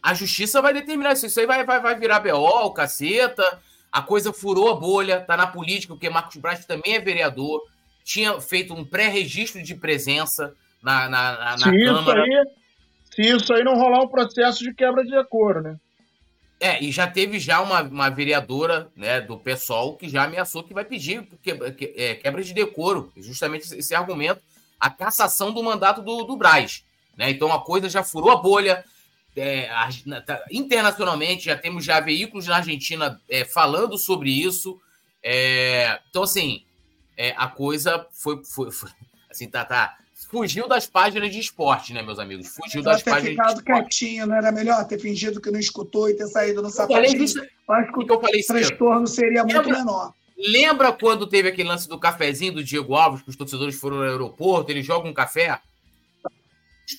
a justiça vai determinar isso. Isso aí vai, vai, vai virar BO, o caceta. A coisa furou a bolha, tá na política, porque Marcos Braz também é vereador, tinha feito um pré-registro de presença na, na, na, na Se isso, Câmara. aí, se isso aí não rolar um processo de quebra de decoro, né? É, e já teve já uma, uma vereadora né, do PSOL que já ameaçou que vai pedir que, que- é, quebra de decoro, justamente esse, argumento, a cassação do mandato do, do Braz. Né? Então a coisa já furou a bolha. é, a- tá- internacionalmente, já temos já veículos na Argentina é, falando sobre isso. É, então, assim, é, a coisa foi, foi- foi- assim, tá, tá. Fugiu das páginas de esporte, né, meus amigos? Fugiu das ter páginas de ficado esporte. quietinho, não era melhor ter fingido que não escutou e ter saído no Eu sapatinho? justa- Acho que o que eu falei o cedo. transtorno seria muito Lembra- menor. Lembra quando teve aquele lance do cafezinho do Diego Alves, que os torcedores foram no aeroporto, ele joga um café?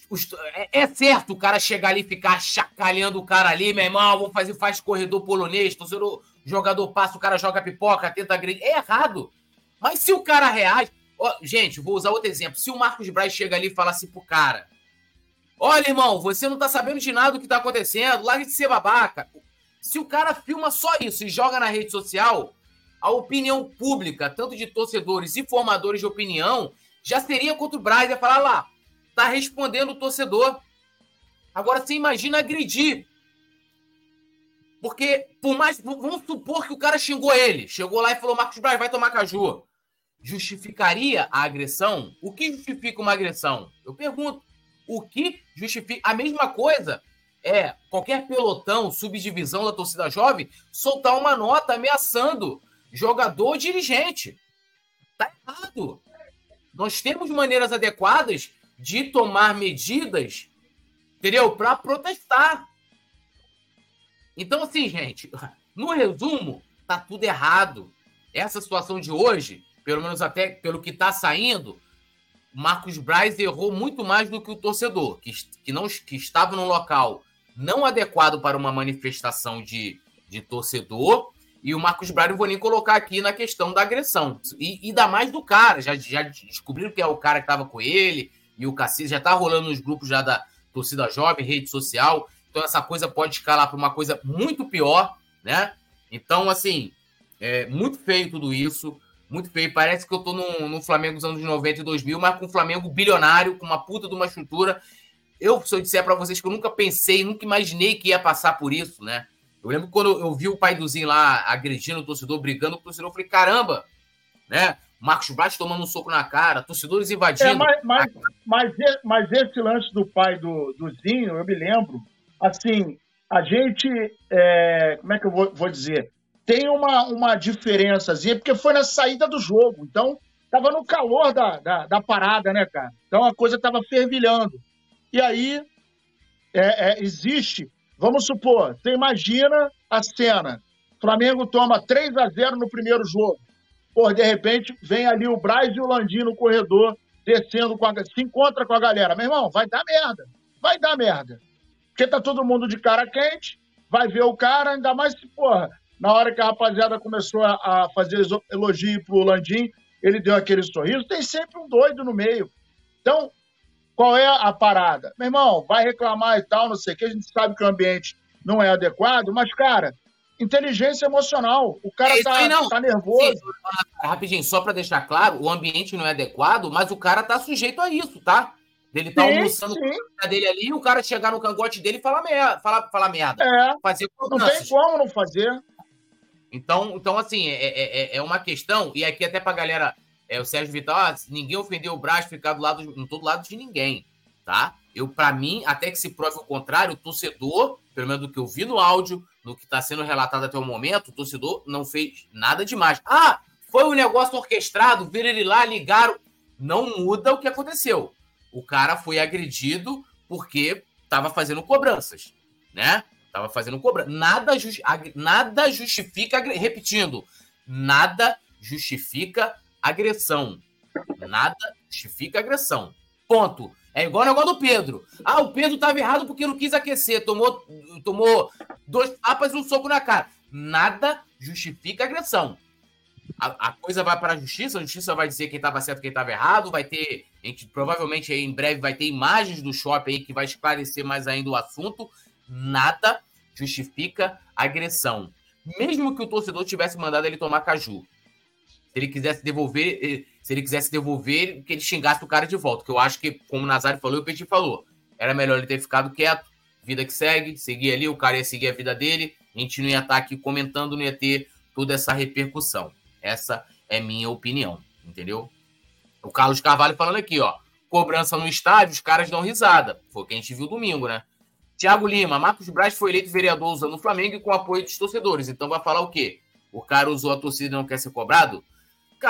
Os- é, é certo o cara chegar ali e ficar chacalhando o cara ali, meu irmão, vou fazer, faz corredor polonês, torcedor, jogador passa, o cara joga pipoca, tenta agredir. É errado. Mas se o cara reage. Ó, gente, vou usar outro exemplo. Se o Marcos Braz chega ali e fala assim pro cara: Olha, irmão, você não tá sabendo de nada do que tá acontecendo, larga de ser babaca. Se o cara filma só isso e joga na rede social, a opinião pública, tanto de torcedores e formadores de opinião, já seria contra o Braz. Ia falar lá, tá respondendo o torcedor. Agora você imagina agredir. Porque, por mais. Vamos supor que o cara xingou ele. Chegou lá e falou: Marcos Braz, vai tomar caju. Justificaria a agressão? O que justifica uma agressão? Eu pergunto. O que justifica. A mesma coisa é qualquer pelotão, subdivisão da torcida jovem, soltar uma nota ameaçando jogador ou dirigente. Tá errado. Nós temos maneiras adequadas de tomar medidas, entendeu? Para protestar. Então, assim, gente, no resumo, tá tudo errado. Essa situação de hoje, pelo menos até pelo que tá saindo, Marcos Braz errou muito mais do que o torcedor, que, que, não, que estava num local não adequado para uma manifestação de, de torcedor. E o Marcos Braz, não vou nem colocar aqui na questão da agressão. E, e dá mais do cara. Já, já descobriram que é o cara que estava com ele. E o Cassis já tá rolando nos grupos já da torcida jovem, rede social. Então essa coisa pode escalar para uma coisa muito pior, né? Então, assim, é muito feio tudo isso. Muito feio. Parece que eu tô no, no Flamengo dos anos 90 e 2000, mas com um Flamengo bilionário, com uma puta de uma estrutura. Eu, se eu disser para vocês que eu nunca pensei, nunca imaginei que ia passar por isso, né? Eu lembro quando eu vi o pai do Zinho lá agredindo o torcedor, brigando com o torcedor, eu falei, caramba, né? Marcos Braz tomando um soco na cara, torcedores invadindo. É, mas, mas, mas, mas, esse lance do pai do, do Zinho, eu me lembro, assim, a gente, é, como é que eu vou, vou dizer? Tem uma, uma diferençazinha, porque foi na saída do jogo, então tava no calor da, da, da parada, né, cara? Então a coisa tava fervilhando. E aí é, é, existe, vamos supor, você imagina a cena, Flamengo toma 3 a 0 no primeiro jogo, Pô, de repente vem ali o Braz e o Landim no corredor, descendo com a. se encontra com a galera. Meu irmão, vai dar merda. Vai dar merda. Porque tá todo mundo de cara quente, vai ver o cara, ainda mais se, porra, na hora que a rapaziada começou a, fazer elogio pro Landim, ele deu aquele sorriso, tem sempre um doido no meio. Então, qual é a parada? Meu irmão, vai reclamar e tal, não sei o que, a gente sabe que o ambiente não é adequado, mas, cara, inteligência emocional. O cara É tá, aí, tá nervoso. Sim, rapidinho, só para deixar claro, o ambiente não é adequado, mas o cara tá sujeito a isso, tá? Dele tá Sim, almoçando sim. com a dele ali, o cara chegar no cangote dele e falar merda, falar, falar merda. É, Fazer não tem como não fazer. Então, então assim, é, é, é- é uma questão, e aqui até pra galera, é, o Sérgio Vital, ah, ninguém ofendeu o Braz, ficar do lado, não tô do lado de ninguém, tá? Eu, para mim, até que se prove o contrário, o torcedor, pelo menos do que eu vi no áudio, no que está sendo relatado até o momento, o torcedor não fez nada demais. Ah, foi um negócio orquestrado, viram ele lá, ligaram. Não muda o que aconteceu. O cara foi agredido porque estava fazendo cobranças, né? Tava fazendo cobrança. Nada, justi nada justifica, repetindo, nada justifica agressão. Nada justifica agressão. Ponto. É igual o negócio do Pedro. Ah, o Pedro estava errado porque não quis aquecer. Tomou, tomou dois tapas e um soco na cara. Nada justifica agressão. A, a coisa vai para a justiça, a justiça vai dizer quem estava certo quem estava errado. Vai ter, a gente, provavelmente aí em breve vai ter imagens do shopping aí que vai esclarecer mais ainda o assunto. Nada justifica agressão. mesmo que o torcedor tivesse mandado ele tomar caju. Se ele quisesse devolver, eh, se ele quisesse devolver, que ele xingasse o cara de volta. Que eu acho que, como o Nazário falou o Petit falou, era melhor ele ter ficado quieto, vida que segue, seguir ali, o cara ia seguir a vida dele, a gente não ia estar aqui comentando, não ia ter toda essa repercussão. Essa é minha opinião, entendeu? O Carlos Carvalho falando aqui, ó. Cobrança no estádio, os caras dão risada. Foi o que a gente viu domingo, né? Tiago Lima, Marcos Braz foi eleito vereador usando o Flamengo e com apoio dos torcedores. Então vai falar o quê? O cara usou a torcida e não quer ser cobrado?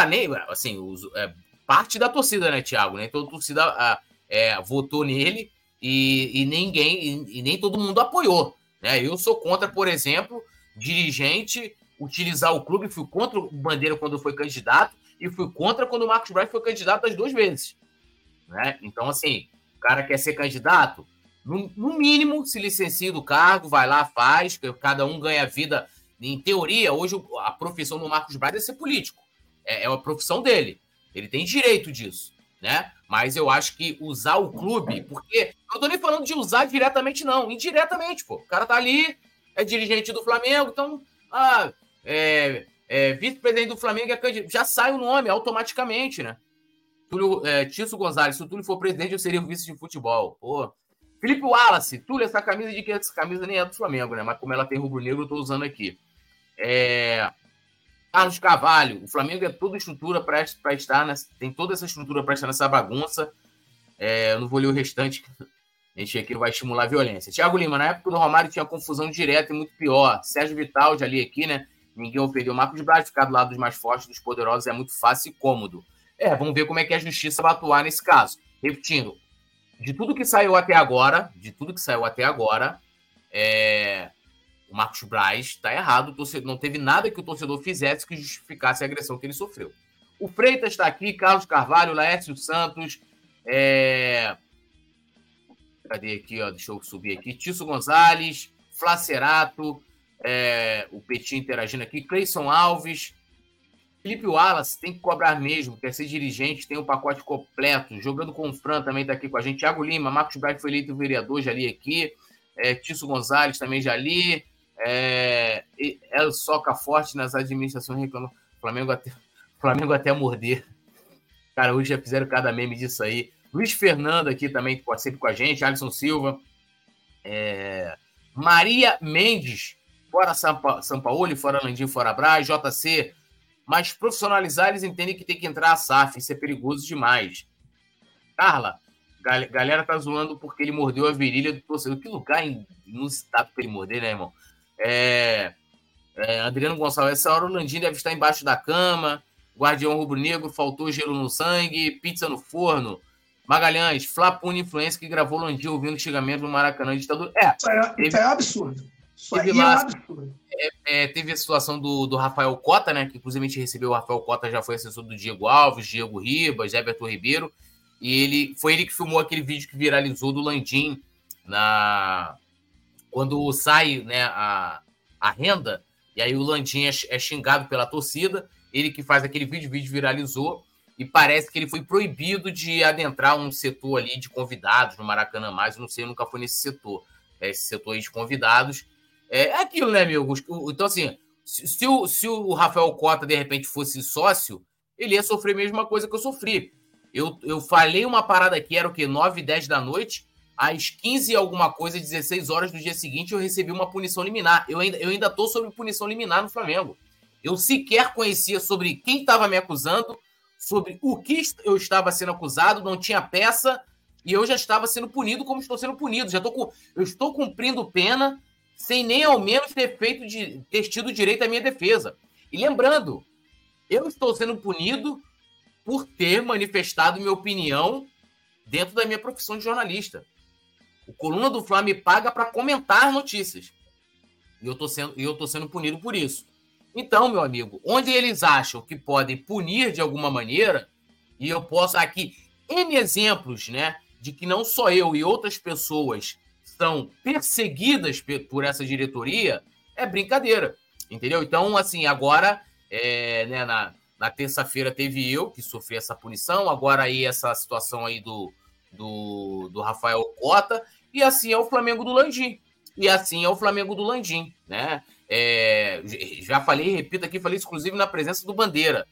Nem, assim, uso, é, parte da torcida, né, Tiago? Toda a torcida a, é, votou nele e, e ninguém, e, e, nem todo mundo apoiou. Né? Eu sou contra, por exemplo, dirigente utilizar o clube, fui contra o Bandeira quando foi candidato e fui contra quando o Marcos Braz foi candidato as duas vezes. Né? Então, assim, o cara quer ser candidato, no, no mínimo, se licencia do cargo, vai lá, faz, cada um ganha vida. Em teoria, hoje a profissão do Marcos Braz é ser político. É, é a profissão dele. Ele tem direito disso, né? Mas eu acho que usar o clube, porque eu tô nem falando de usar diretamente, não, indiretamente, pô. O cara tá ali, é dirigente do Flamengo, então, ah, é, é vice-presidente do Flamengo é candidato. Já sai o nome automaticamente, né? Túlio, é, Tício Gonzalez, se o Túlio for presidente, eu seria o vice de futebol. Pô, Felipe Wallace, Túlio, essa camisa de que essa camisa nem é do Flamengo, né? Mas como ela tem rubro-negro, eu tô usando aqui. É... Carlos Carvalho, o Flamengo é toda estrutura para estar, nessa, tem toda essa estrutura para estar nessa bagunça. É, eu não vou ler o restante, a gente aqui vai estimular a violência. Tiago Lima, na época do Romário tinha confusão direta e muito pior. Sérgio Vital, já li aqui, né? Ninguém ofendeu o Marcos Braz, ficar do lado dos mais fortes, dos poderosos é muito fácil e cômodo. É, vamos ver como é que a justiça vai atuar nesse caso. Repetindo, de tudo que saiu até agora, de tudo que saiu até agora, é, o Marcos Braz está errado. Torcedor, não teve nada que o torcedor fizesse que justificasse a agressão que ele sofreu. O Freitas está aqui, Carlos Carvalho, Laércio Santos, é... cadê aqui, ó? Deixa eu subir aqui. Tício Gonzalez, Flacerato, é... o Petinho interagindo aqui, Cleison Alves, Felipe Wallace tem que cobrar mesmo, quer ser dirigente, tem o um pacote completo. Jogando com o Fran também está aqui com a gente. Thiago Lima, Marcos Braz foi eleito vereador, já li aqui. É, Tício Gonzalez também já li. É, El Soca Forte nas administrações reclamou. Flamengo até, Flamengo até morder. Cara, hoje já fizeram cada meme disso aí. Luiz Fernando aqui também pode sempre com a gente. Alisson Silva. É, Maria Mendes, fora São Paulo, fora Landim, fora Braz. JC mas profissionalizar, eles entendem que tem que entrar a SAF, isso é perigoso demais. Carla, gal galera tá zoando porque ele mordeu a virilha do torcedor. Que lugar inusitado pra ele morder, né, irmão? É, é, Adriano Gonçalves, essa hora o Landim deve estar embaixo da cama. Guardião Rubro-Negro, faltou gelo no sangue, pizza no forno. Magalhães, Flapune Influência que gravou Landim ouvindo o xingamento no Maracanã ditador. É, isso é, teve, isso é absurdo. Isso lá, é absurdo. É, é, teve a situação do, do Rafael Cota, né? Que inclusive a gente recebeu o Rafael Cota, já foi assessor do Diego Alves, Diego Ribas, Everton Ribeiro. E ele foi ele que filmou aquele vídeo que viralizou do Landim na quando sai né, a, a renda, e aí o Landim é, é xingado pela torcida, ele que faz aquele vídeo, vídeo viralizou, e parece que ele foi proibido de adentrar um setor ali de convidados no Maracanã mais, não sei, nunca fui nesse setor, é, esse setor aí de convidados, é aquilo, né, meu? Então, assim, se, o, se o Rafael Cota, de repente, fosse sócio, ele ia sofrer a mesma coisa que eu sofri. Eu, eu falei uma parada aqui, era o quê? 9 e 10 da noite, às 15 e alguma coisa, 16 horas do dia seguinte, eu recebi uma punição liminar. Eu ainda, eu ainda tô sobre punição liminar no Flamengo. Eu sequer conhecia sobre quem estava me acusando, sobre o que eu estava sendo acusado, não tinha peça, e eu já estava sendo punido como estou sendo punido. Já tô com, eu estou cumprindo pena sem nem ao menos ter feito de ter tido direito à minha defesa. E lembrando, eu estou sendo punido por ter manifestado minha opinião dentro da minha profissão de jornalista. O Coluna do Fla me paga para comentar notícias. E eu estou sendo, eu tô sendo punido por isso. Então, meu amigo, onde eles acham que podem punir de alguma maneira, e eu posso aqui N exemplos, né, de que não só eu e outras pessoas são perseguidas por essa diretoria, é brincadeira. Entendeu? Então, assim, agora, é, né, na, na terça-feira teve eu que sofri essa punição, agora aí essa situação aí do, do, do Rafael Cota, e assim é o Flamengo do Landim. E assim é o Flamengo do Landim, né? É, já falei, repito aqui, falei exclusivo na presença do Bandeira.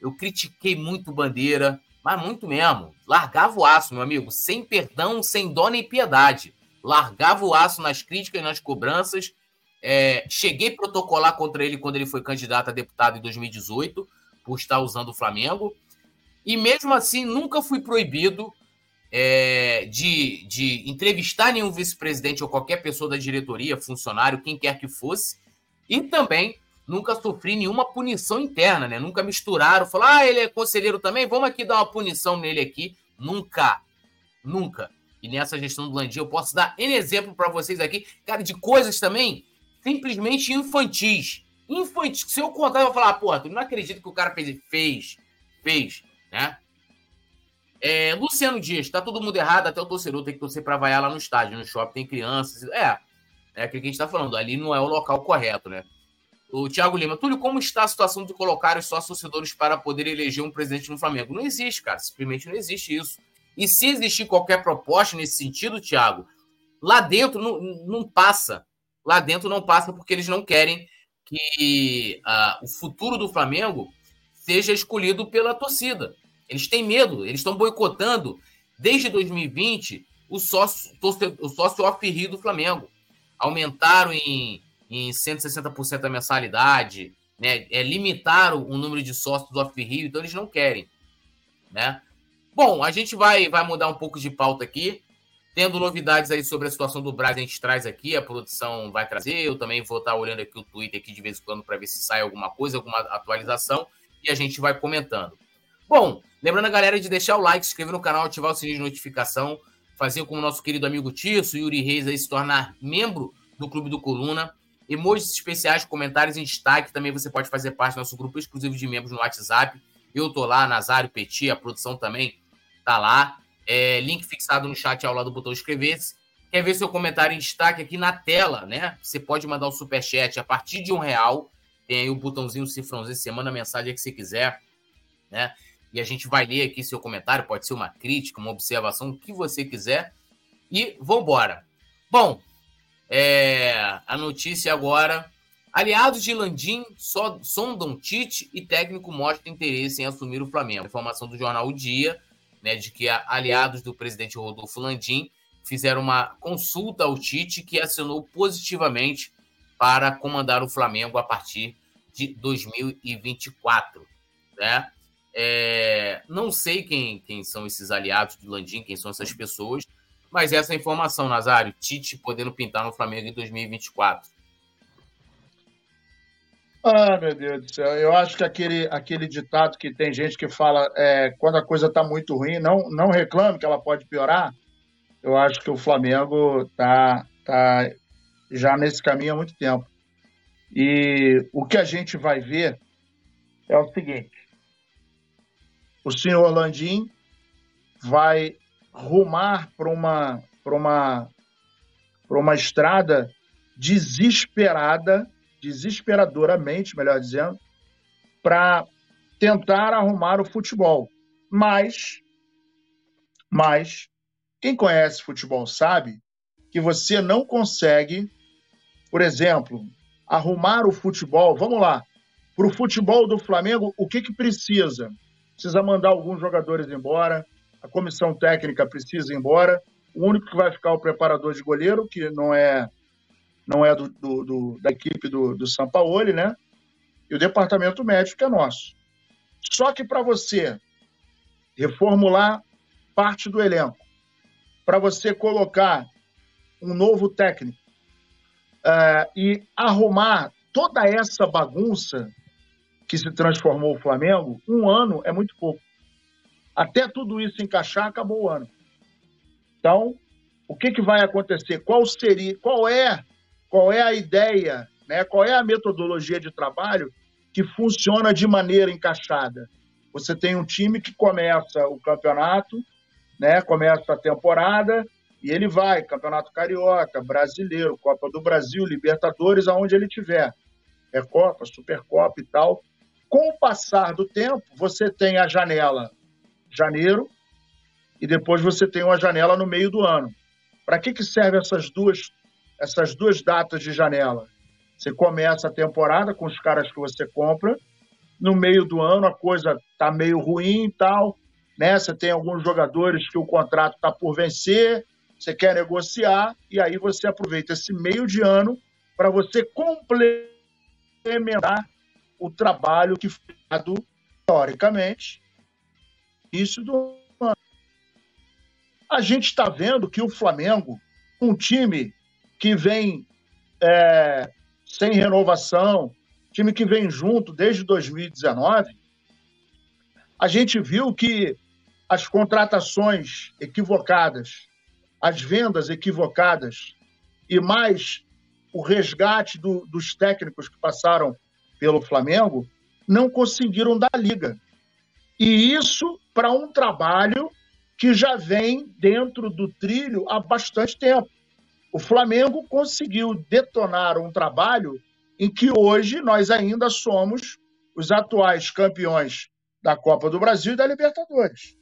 Eu critiquei muito Bandeira, mas muito mesmo. Largava o aço, meu amigo, sem perdão, sem dó nem piedade. Largava o aço nas críticas e nas cobranças. É, cheguei a protocolar contra ele quando ele foi candidato a deputado em 2018, por estar usando o Flamengo. E mesmo assim, nunca fui proibido é, de, de entrevistar nenhum vice-presidente ou qualquer pessoa da diretoria, funcionário, quem quer que fosse. E também nunca sofri nenhuma punição interna, né? Nunca misturaram, falaram, ah, ele é conselheiro também, vamos aqui dar uma punição nele aqui. Nunca, nunca. E nessa gestão do Landim eu posso dar N exemplo para vocês aqui, cara, de coisas também simplesmente infantis. Infantis. Se eu contar, eu vou falar, porra, tu não acredita que o cara fez, fez, fez, né? É, Luciano Dias, tá todo mundo errado, até o torcedor tem que torcer para vaiar lá no estádio, no shopping tem crianças. É, é aquilo que a gente tá falando, ali não é o local correto, né? O Thiago Lima, Túlio, como está a situação de colocar os sócios torcedores para poder eleger um presidente no Flamengo? Não existe, cara, simplesmente não existe isso. E se existir qualquer proposta nesse sentido, Thiago, lá dentro não, não passa. Lá dentro não passa porque eles não querem que uh, o futuro do Flamengo seja escolhido pela torcida. Eles têm medo, eles estão boicotando desde 2020 o sócio, o sócio off-rio do Flamengo. Aumentaram em, em 160% a mensalidade, né? É, limitaram o número de sócios do off-rio, então eles não querem. Né? Bom, a gente vai, vai mudar um pouco de pauta aqui. Tendo novidades aí sobre a situação do Brasil, a gente traz aqui, a produção vai trazer. Eu também vou estar olhando aqui o Twitter aqui de vez em quando para ver se sai alguma coisa, alguma atualização, e a gente vai comentando. Bom, lembrando a galera de deixar o like, se inscrever no canal, ativar o sininho de notificação, fazer como nosso querido amigo Tirso, Yuri Reis, aí se tornar membro do Clube do Coluna. Emojis especiais, comentários em destaque. Também você pode fazer parte do nosso grupo exclusivo de membros no WhatsApp. Eu tô lá, Nazário Petit, a produção também tá lá. É, link fixado no chat ao lado do botão inscrever-se. Quer ver seu comentário em destaque aqui na tela, né? Você pode mandar o um superchat a partir de um real. Tem aí o botãozinho, o cifrãozinho, você manda a mensagem que você quiser, né? E a gente vai ler aqui seu comentário, pode ser uma crítica, uma observação, o que você quiser. E vambora. Bom, é, a notícia agora. Aliados de Landim sondam Tite e técnico mostra interesse em assumir o Flamengo. Informação do jornal O Dia né, de que aliados do presidente Rodolfo Landim fizeram uma consulta ao Tite, que assinou positivamente para comandar o Flamengo a partir de 2024. Né? É, não sei quem, quem são esses aliados do Landim, quem são essas pessoas, mas essa é informação, Nazário, Tite podendo pintar no Flamengo em 2024. Ah, meu Deus do céu. Eu acho que aquele, aquele ditado que tem gente que fala é, quando a coisa está muito ruim, não, não reclame que ela pode piorar. Eu acho que o Flamengo está tá já nesse caminho há muito tempo. E o que a gente vai ver é o seguinte: o senhor Landim vai rumar para uma, uma, uma estrada desesperada desesperadoramente, melhor dizendo, para tentar arrumar o futebol. Mas, mas quem conhece futebol sabe que você não consegue, por exemplo, arrumar o futebol. Vamos lá, para o futebol do Flamengo, o que, que precisa? Precisa mandar alguns jogadores embora, a comissão técnica precisa ir embora. O único que vai ficar é o preparador de goleiro, que não é não é do, do, do, da equipe do, do Sampaoli, né? E o departamento médico é nosso. Só que para você reformular parte do elenco, para você colocar um novo técnico uh, e arrumar toda essa bagunça que se transformou o Flamengo, um ano é muito pouco. Até tudo isso encaixar, acabou o ano. Então, o que, que vai acontecer? Qual seria, qual é qual é a ideia, né? qual é a metodologia de trabalho que funciona de maneira encaixada. Você tem um time que começa o campeonato, né? começa a temporada e ele vai, Campeonato Carioca, Brasileiro, Copa do Brasil, Libertadores, aonde ele tiver. É Copa, Supercopa e tal. Com o passar do tempo, você tem a janela janeiro e depois você tem uma janela no meio do ano. Para que, que servem essas duas essas duas datas de janela? Você começa a temporada com os caras que você compra, no meio do ano a coisa tá meio ruim e tal, né? Você tem alguns jogadores que o contrato está por vencer, você quer negociar, e aí você aproveita esse meio de ano para você complementar o trabalho que foi dado, teoricamente, isso do ano. A gente está vendo que o Flamengo, um time que vem é, sem renovação, time que vem junto desde 2019, a gente viu que as contratações equivocadas, as vendas equivocadas e mais o resgate do, dos técnicos que passaram pelo Flamengo não conseguiram dar liga. E isso para um trabalho que já vem dentro do trilho há bastante tempo. O Flamengo conseguiu detonar um trabalho em que hoje nós ainda somos os atuais campeões da Copa do Brasil e da Libertadores.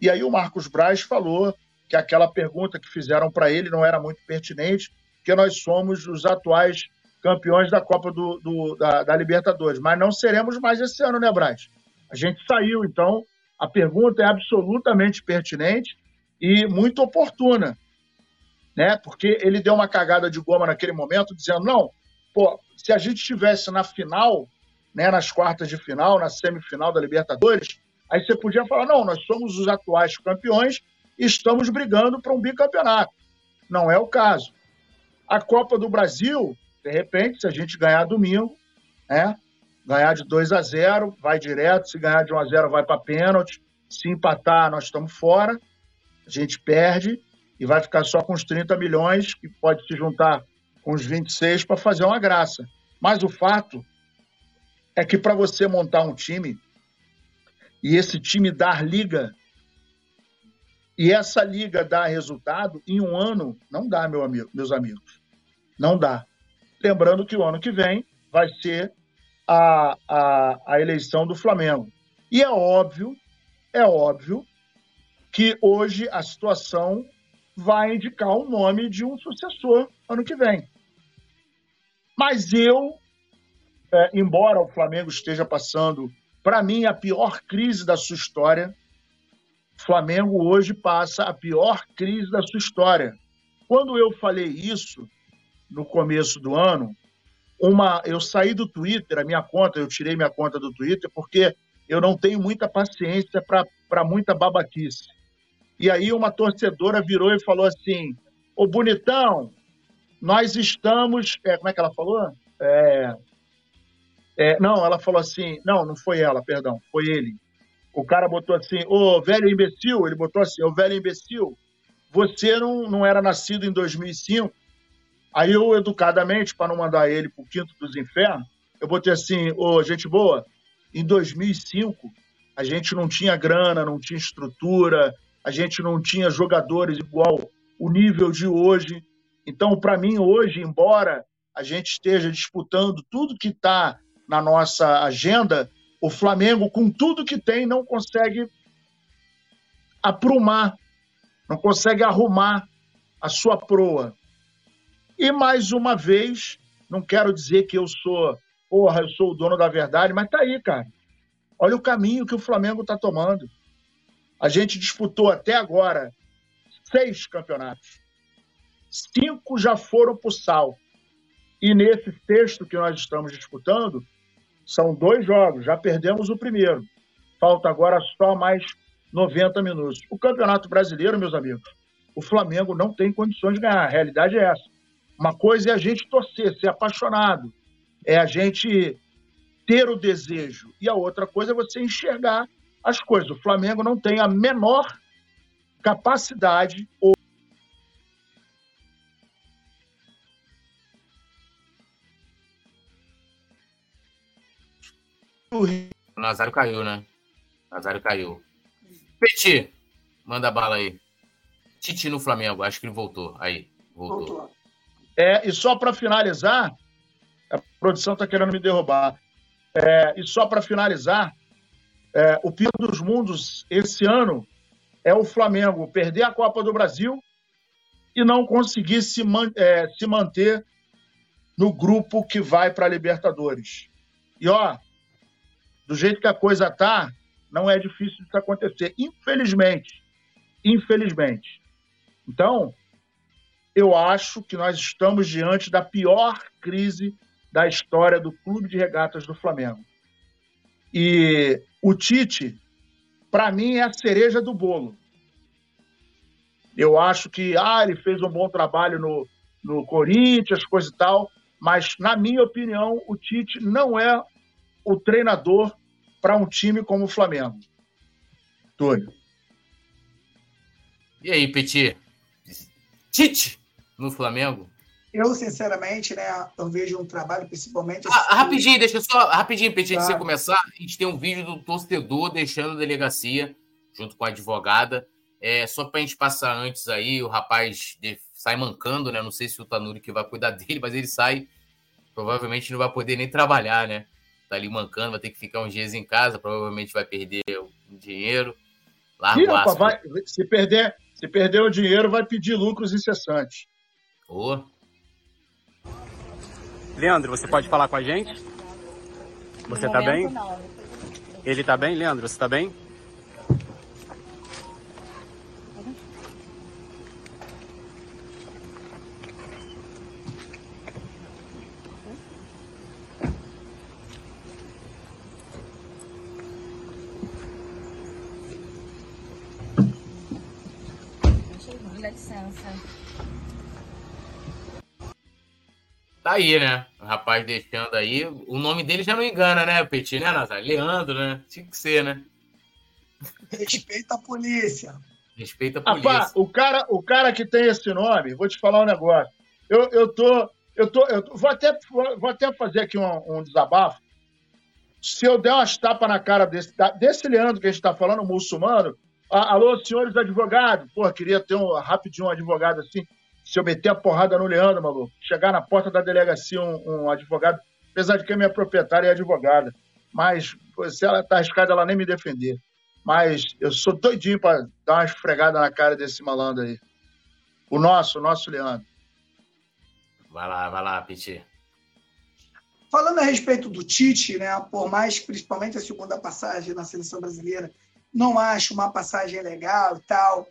E aí o Marcos Braz falou que aquela pergunta que fizeram para ele não era muito pertinente, porque nós somos os atuais campeões da Copa do, do da, da, Libertadores. Mas não seremos mais esse ano, né, Braz? A gente saiu, então a pergunta é absolutamente pertinente e muito oportuna né? Porque ele deu uma cagada de goma naquele momento, dizendo: não, pô, se a gente estivesse na final, né, nas quartas de final, na semifinal da Libertadores, aí você podia falar: não, nós somos os atuais campeões e estamos brigando para um bicampeonato. Não é o caso. A Copa do Brasil, de repente, se a gente ganhar domingo, né? Ganhar de 2 a 0, vai direto. Se ganhar de 1 a 0, vai para pênalti. Se empatar, nós estamos fora. A gente perde e vai ficar só com os 30 milhões, que pode se juntar com os 26 para fazer uma graça. Mas o fato é que para você montar um time e esse time dar liga e essa liga dar resultado em um ano, não dá, meu amigo, meus amigos. Não dá. Lembrando que o ano que vem vai ser a, a, a eleição do Flamengo. E é óbvio, é óbvio que hoje a situação vai indicar o nome de um sucessor ano que vem. Mas eu, é, embora o Flamengo esteja passando, para mim, a pior crise da sua história, Flamengo hoje passa a pior crise da sua história. Quando eu falei isso no começo do ano, uma, eu saí do Twitter, a minha conta, eu tirei minha conta do Twitter porque eu não tenho muita paciência para muita babaquice. E aí uma torcedora virou e falou assim: Ô bonitão, nós estamos. É, como é que ela falou? É, é, não, ela falou assim: não, não foi ela, perdão, foi ele. O cara botou assim: ô velho imbecil, ele botou assim: ô velho imbecil, você não, não era nascido em 2005. Aí eu, educadamente, para não mandar ele para o quinto dos infernos, eu botei assim: ô gente boa, em 2005 a gente não tinha grana, não tinha estrutura, a gente não tinha jogadores igual o nível de hoje. Então, para mim, hoje, embora a gente esteja disputando tudo que está na nossa agenda, o Flamengo, com tudo que tem, não consegue aprumar, não consegue arrumar a sua proa. E mais uma vez, não quero dizer que eu sou, porra, eu sou o dono da verdade, mas tá aí, cara. Olha o caminho que o Flamengo está tomando. A gente disputou até agora seis campeonatos. Cinco já foram para o sal. E nesse sexto que nós estamos disputando, são dois jogos. Já perdemos o primeiro. Falta agora só mais 90 minutos. O Campeonato Brasileiro, meus amigos, o Flamengo não tem condições de ganhar. A realidade é essa. Uma coisa é a gente torcer, ser apaixonado. É a gente ter o desejo. E a outra coisa é você enxergar as coisas. O Flamengo não tem a menor capacidade ou O Nazário caiu, né? O Nazário caiu. Petit, manda bala aí. Titi no Flamengo, acho que ele voltou. Aí, voltou. É, e só para finalizar, a produção está querendo me derrubar. É, e só para finalizar, é, o pior dos mundos esse ano é o Flamengo perder a Copa do Brasil e não conseguir se, man, é, se manter no grupo que vai para a Libertadores. E ó, do jeito que a coisa tá, não é difícil isso acontecer. Infelizmente. Infelizmente. Então, eu acho que nós estamos diante da pior crise da história do Clube de Regatas do Flamengo. E o Tite, para mim, é a cereja do bolo. Eu acho que ah, ele fez um bom trabalho no, no Corinthians, coisa e tal, mas, na minha opinião, o Tite não é o treinador para um time como o Flamengo. Túlio. E aí, Petit? Tite no Flamengo? Eu, sinceramente, né, eu vejo um trabalho, principalmente. Ah, rapidinho, deixa eu só. Rapidinho, antes de você começar, a gente tem um vídeo do torcedor deixando a delegacia, junto com a advogada. É, só para a gente passar antes aí, o rapaz sai mancando, né? Não sei se o Tanuri que vai cuidar dele, mas ele sai. Provavelmente não vai poder nem trabalhar, né? Tá ali mancando, vai ter que ficar uns dias em casa, provavelmente vai perder o dinheiro. Larga Ih, rapaz, vai, se, perder, se perder o dinheiro, vai pedir lucros incessantes. Boa. Leandro, você pode falar com a gente? Você está bem? Ele está bem, Leandro? Você está bem? licença. Tá aí, né? O rapaz deixando aí. O nome dele já não engana, né, Petit, né, Nazar? Leandro, né? Tinha que ser, né? Respeita a polícia. Respeita a polícia. Rapaz, o cara, o cara que tem esse nome, vou te falar um negócio. Eu, eu tô. Eu tô, eu tô, vou, até, vou até fazer aqui um, um desabafo. Se eu der umas tapas na cara desse, desse Leandro que a gente está falando, muçulmano, alô, senhores advogados, pô, queria ter um rapidinho um advogado assim se eu meter a porrada no Leandro, maluco, chegar na porta da delegacia um, um advogado, apesar de que a minha proprietária é advogada, mas se ela tá arriscada, ela nem me defender. Mas eu sou doidinho para dar uma esfregada na cara desse malandro aí. O nosso, o nosso Leandro. Vai lá, vai lá, Piti. Falando a respeito do Tite, né, por mais principalmente a segunda passagem na seleção brasileira, não acho uma passagem legal e tal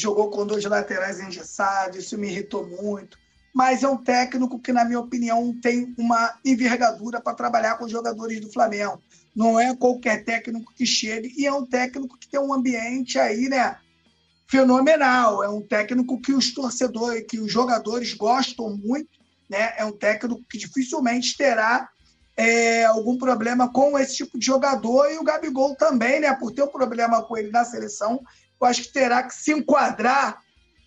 jogou com dois laterais engessados, isso me irritou muito. Mas é um técnico que, na minha opinião, tem uma envergadura para trabalhar com os jogadores do Flamengo. Não é qualquer técnico que chegue, e é um técnico que tem um ambiente aí, né? Fenomenal. É um técnico que os torcedores, que os jogadores gostam muito, né? É um técnico que dificilmente terá é, algum problema com esse tipo de jogador e o Gabigol também, né? Por ter um problema com ele na seleção, eu acho que terá que se enquadrar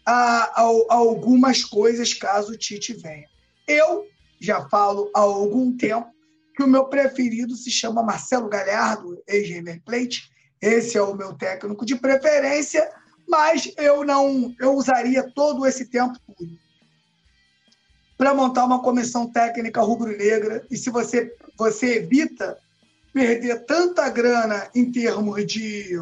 a, a, a algumas coisas caso o Tite venha. Eu já falo há algum tempo que o meu preferido se chama Marcelo Galhardo, ex-River Plate. Esse é o meu técnico de preferência, mas eu não eu usaria todo esse tempo para montar uma comissão técnica rubro-negra. E se você você evita perder tanta grana em termos de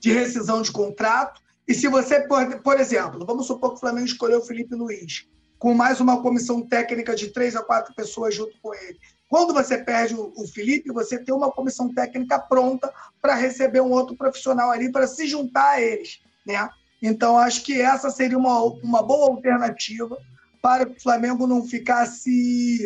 de rescisão de contrato. E se você, por, por exemplo, vamos supor que o Flamengo escolheu o Felipe Luiz, com mais uma comissão técnica de três a quatro pessoas junto com ele. Quando você perde o, o Felipe, você tem uma comissão técnica pronta para receber um outro profissional ali para se juntar a eles. Né? Então, acho que essa seria uma, uma boa alternativa para que o Flamengo não ficasse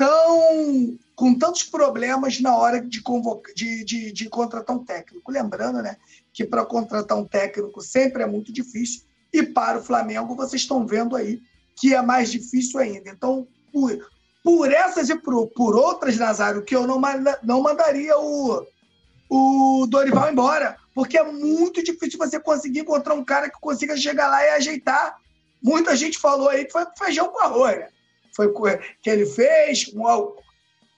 tão com tantos problemas na hora de, convocar, de, de, de contratar um técnico. Lembrando né, que para contratar um técnico sempre é muito difícil, e para o Flamengo vocês estão vendo aí que é mais difícil ainda. Então, por, por essas e por, por outras, Nazário, que eu não, não mandaria o, o Dorival embora, porque é muito difícil você conseguir encontrar um cara que consiga chegar lá e ajeitar. Muita gente falou aí que foi feijão com arroz, né? Foi que ele fez, um,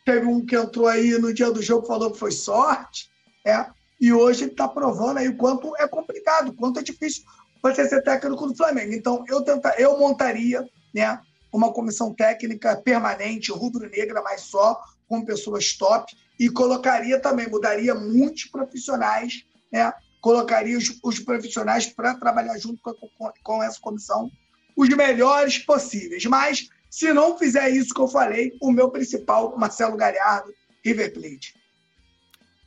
Teve um que entrou aí no dia do jogo falou que foi sorte, é, e hoje está provando aí o quanto é complicado, o quanto é difícil você ser técnico do Flamengo. Então, eu, tenta, eu montaria né, uma comissão técnica permanente, rubro-negra, mas só com pessoas top, e colocaria também, mudaria muitos profissionais, né, colocaria os, os profissionais para trabalhar junto com, com, com essa comissão os melhores possíveis. Mas, se não fizer isso que eu falei, o meu principal, Marcelo Galhardo, River Plate.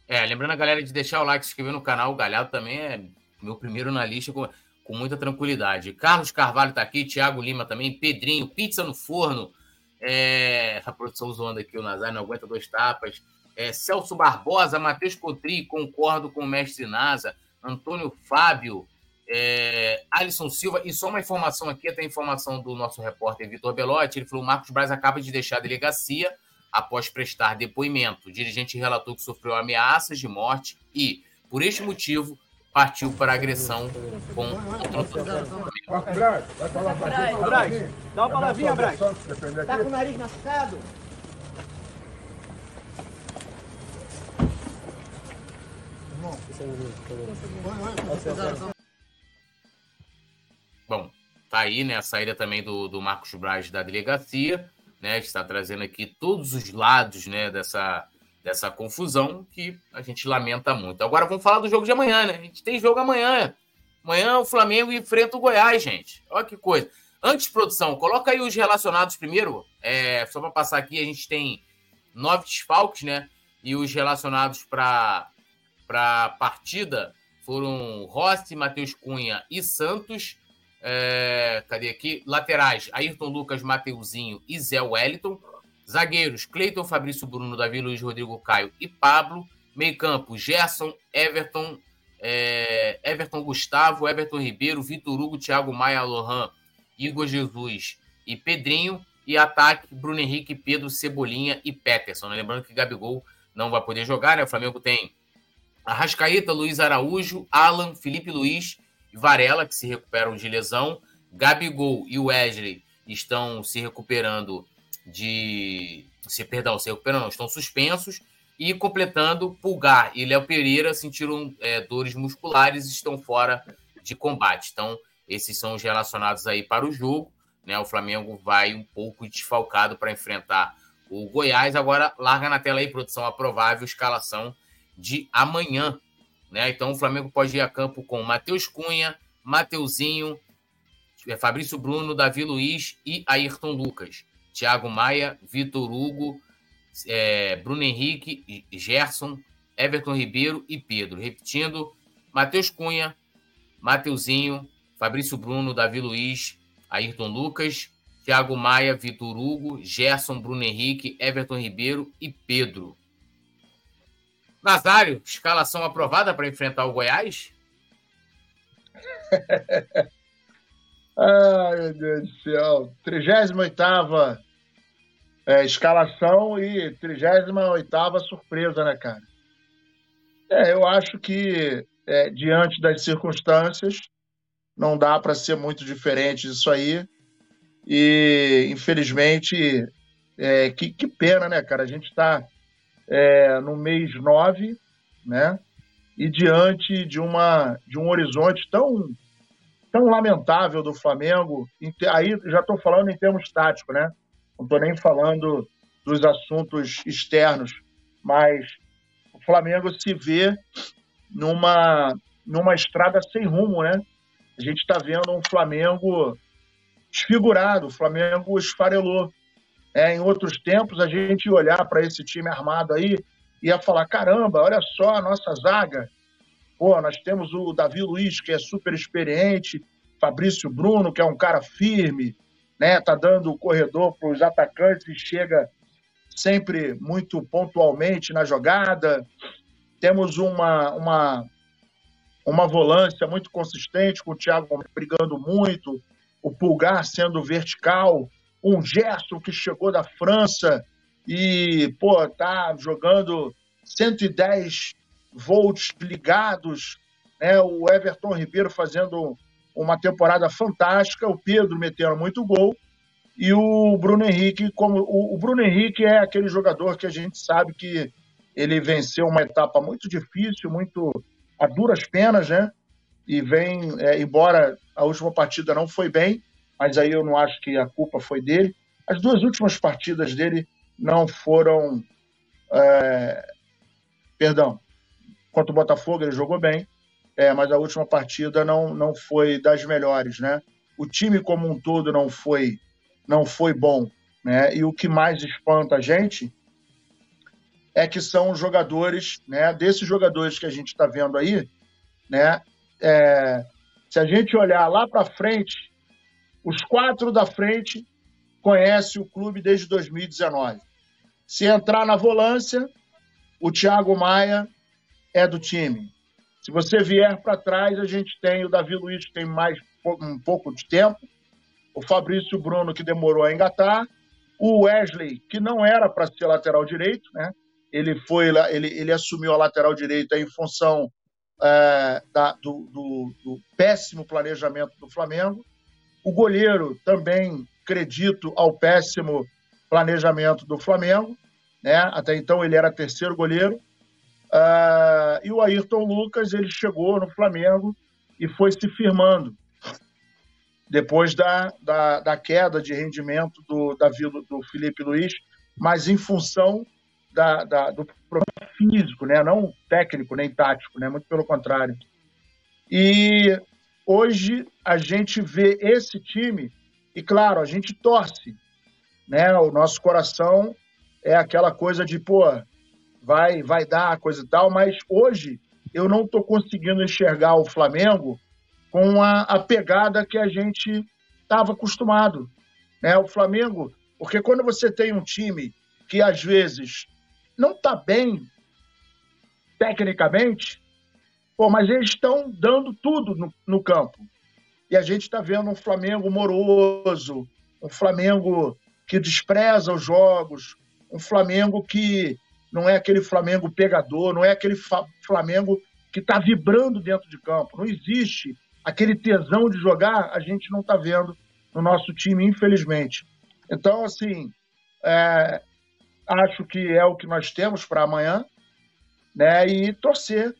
É, lembrando a galera de deixar o like, se inscrever no canal. O Galhardo também é meu primeiro na lista com, com muita tranquilidade. Carlos Carvalho tá aqui, Thiago Lima também, Pedrinho, pizza no forno. É, a produção zoando aqui, o Nazar não aguenta dois tapas. É, Celso Barbosa, Matheus Cotri, concordo com o mestre Nasa. Antônio Fábio, é, Alisson Silva, e só uma informação aqui, até a informação do nosso repórter Vitor Belotti, ele falou o Marcos Braz acaba de deixar a delegacia após prestar depoimento. O dirigente relatou que sofreu ameaças de morte e, por este motivo, partiu para agressão com o Braz, vai falar. Braz, dá uma palavrinha, Braz. Tá com o nariz machucado? Bom, tá aí, né, a saída também do, do Marcos Braz da delegacia, né, está trazendo aqui todos os lados, né, dessa, dessa confusão que a gente lamenta muito. Agora vamos falar do jogo de amanhã, né? A gente tem jogo amanhã. Amanhã o Flamengo enfrenta o Goiás, gente. Olha que coisa. Antes, produção, coloca aí os relacionados primeiro. É, só para passar aqui, a gente tem nove desfalques, né? E os relacionados para a partida foram Rossi, Matheus Cunha e Santos. É, cadê aqui? Laterais, Ayrton Lucas, Mateuzinho e Zé Wellington. Zagueiros, Cleiton, Fabrício Bruno, Davi Luiz, Rodrigo Caio e Pablo. Meio campo, Gerson, Everton, é, Everton Gustavo, Everton Ribeiro, Vitor Hugo, Thiago Maia, Lohan, Igor Jesus e Pedrinho. E ataque, Bruno Henrique, Pedro, Cebolinha e Peterson. Né? Lembrando que Gabigol não vai poder jogar, né? O Flamengo tem Arrascaeta, Luiz Araújo, Alan, Felipe Luiz e Varela, que se recuperam de lesão. Gabigol e Wesley estão se recuperando de. Se, perdão, se recuperando, não, estão suspensos. E completando, Pulgar e Léo Pereira sentiram é, dores musculares e estão fora de combate. Então, esses são os relacionados aí para o jogo. Né? O Flamengo vai um pouco desfalcado para enfrentar o Goiás. Agora, larga na tela aí, produção, a provável escalação de amanhã. Né? Então, o Flamengo pode ir a campo com Matheus Cunha, Mateuzinho, é, Fabrício Bruno, Davi Luiz e Ayrton Lucas. Thiago Maia, Vitor Hugo, é, Bruno Henrique, Gerson, Everton Ribeiro e Pedro. Repetindo, Matheus Cunha, Mateuzinho, Fabrício Bruno, Davi Luiz, Ayrton Lucas, Thiago Maia, Vitor Hugo, Gerson, Bruno Henrique, Everton Ribeiro e Pedro. Nazário, escalação aprovada para enfrentar o Goiás? Ai, meu Deus do céu. 38 é, escalação e 38 surpresa, né, cara? É, eu acho que, é, diante das circunstâncias, não dá para ser muito diferente disso aí. E, infelizmente, é, que, que, pena, né, cara? A gente está é, no mês 9, né? E diante de, uma, de um horizonte tão, tão lamentável do Flamengo, aí já estou falando em termos táticos, né? Não estou nem falando dos assuntos externos, mas o Flamengo se vê numa, numa estrada sem rumo, né? A gente está vendo um Flamengo desfigurado, o Flamengo esfarelou. É, em outros tempos, a gente ia olhar para esse time armado aí e ia falar: caramba, olha só a nossa zaga. Pô, nós temos o Davi Luiz, que é super experiente, Fabrício Bruno, que é um cara firme, né? Tá dando o corredor para os atacantes e chega sempre muito pontualmente na jogada. Temos uma, uma, uma volância muito consistente, com o Thiago brigando muito, o Pulgar sendo vertical, um Gerson que chegou da França e, pô, tá jogando 110 volts ligados, né? O Everton Ribeiro fazendo uma temporada fantástica, o Pedro metendo muito gol e o Bruno Henrique, como o, Bruno Henrique é aquele jogador que a gente sabe que ele venceu uma etapa muito difícil, muito a duras penas, né? E vem, é, embora a última partida não foi bem, mas aí eu não acho que a culpa foi dele. As duas últimas partidas dele não foram, é, perdão, contra o Botafogo ele jogou bem, é, mas a última partida não, não foi das melhores, né? o time como um todo não foi não foi bom, né? E o que mais espanta a gente é que são jogadores, né? Desses jogadores que a gente está vendo aí, né? É, se a gente olhar lá para frente, os quatro da frente conhecem o clube desde 2019. Se entrar na volância, o Thiago Maia é do time. Se você vier para trás, a gente tem o Davi Luiz, que tem mais um pouco de tempo, o Fabrício Bruno, que demorou a engatar, o Wesley, que não era para ser lateral direito, né? Ele foi ele, ele assumiu a lateral direita em função é, da, do, do, do péssimo planejamento do Flamengo. O goleiro também, acredito, ao péssimo planejamento do Flamengo. Né? Até então ele era terceiro goleiro. Uh, e o Ayrton Lucas ele chegou no Flamengo e foi se firmando depois da, da, da queda de rendimento do, da, do Felipe Luiz, mas em função da, da, do problema físico, né? não técnico nem tático, né? muito pelo contrário. E hoje a gente vê esse time, e claro, a gente torce, né? o nosso coração é aquela coisa de, pô, vai, vai dar, coisa e tal, mas hoje eu não estou conseguindo enxergar o Flamengo com a, a pegada que a gente estava acostumado. Né? O Flamengo, porque quando você tem um time que às vezes não está bem tecnicamente, pô, mas eles estão dando tudo no, no campo. E a gente está vendo um Flamengo moroso, um Flamengo que despreza os jogos, um Flamengo que não é aquele Flamengo pegador, não é aquele Flamengo que está vibrando dentro de campo. Não existe aquele tesão de jogar, a gente não está vendo no nosso time, infelizmente. Então, assim, é, acho que é o que nós temos para amanhã, né? E torcer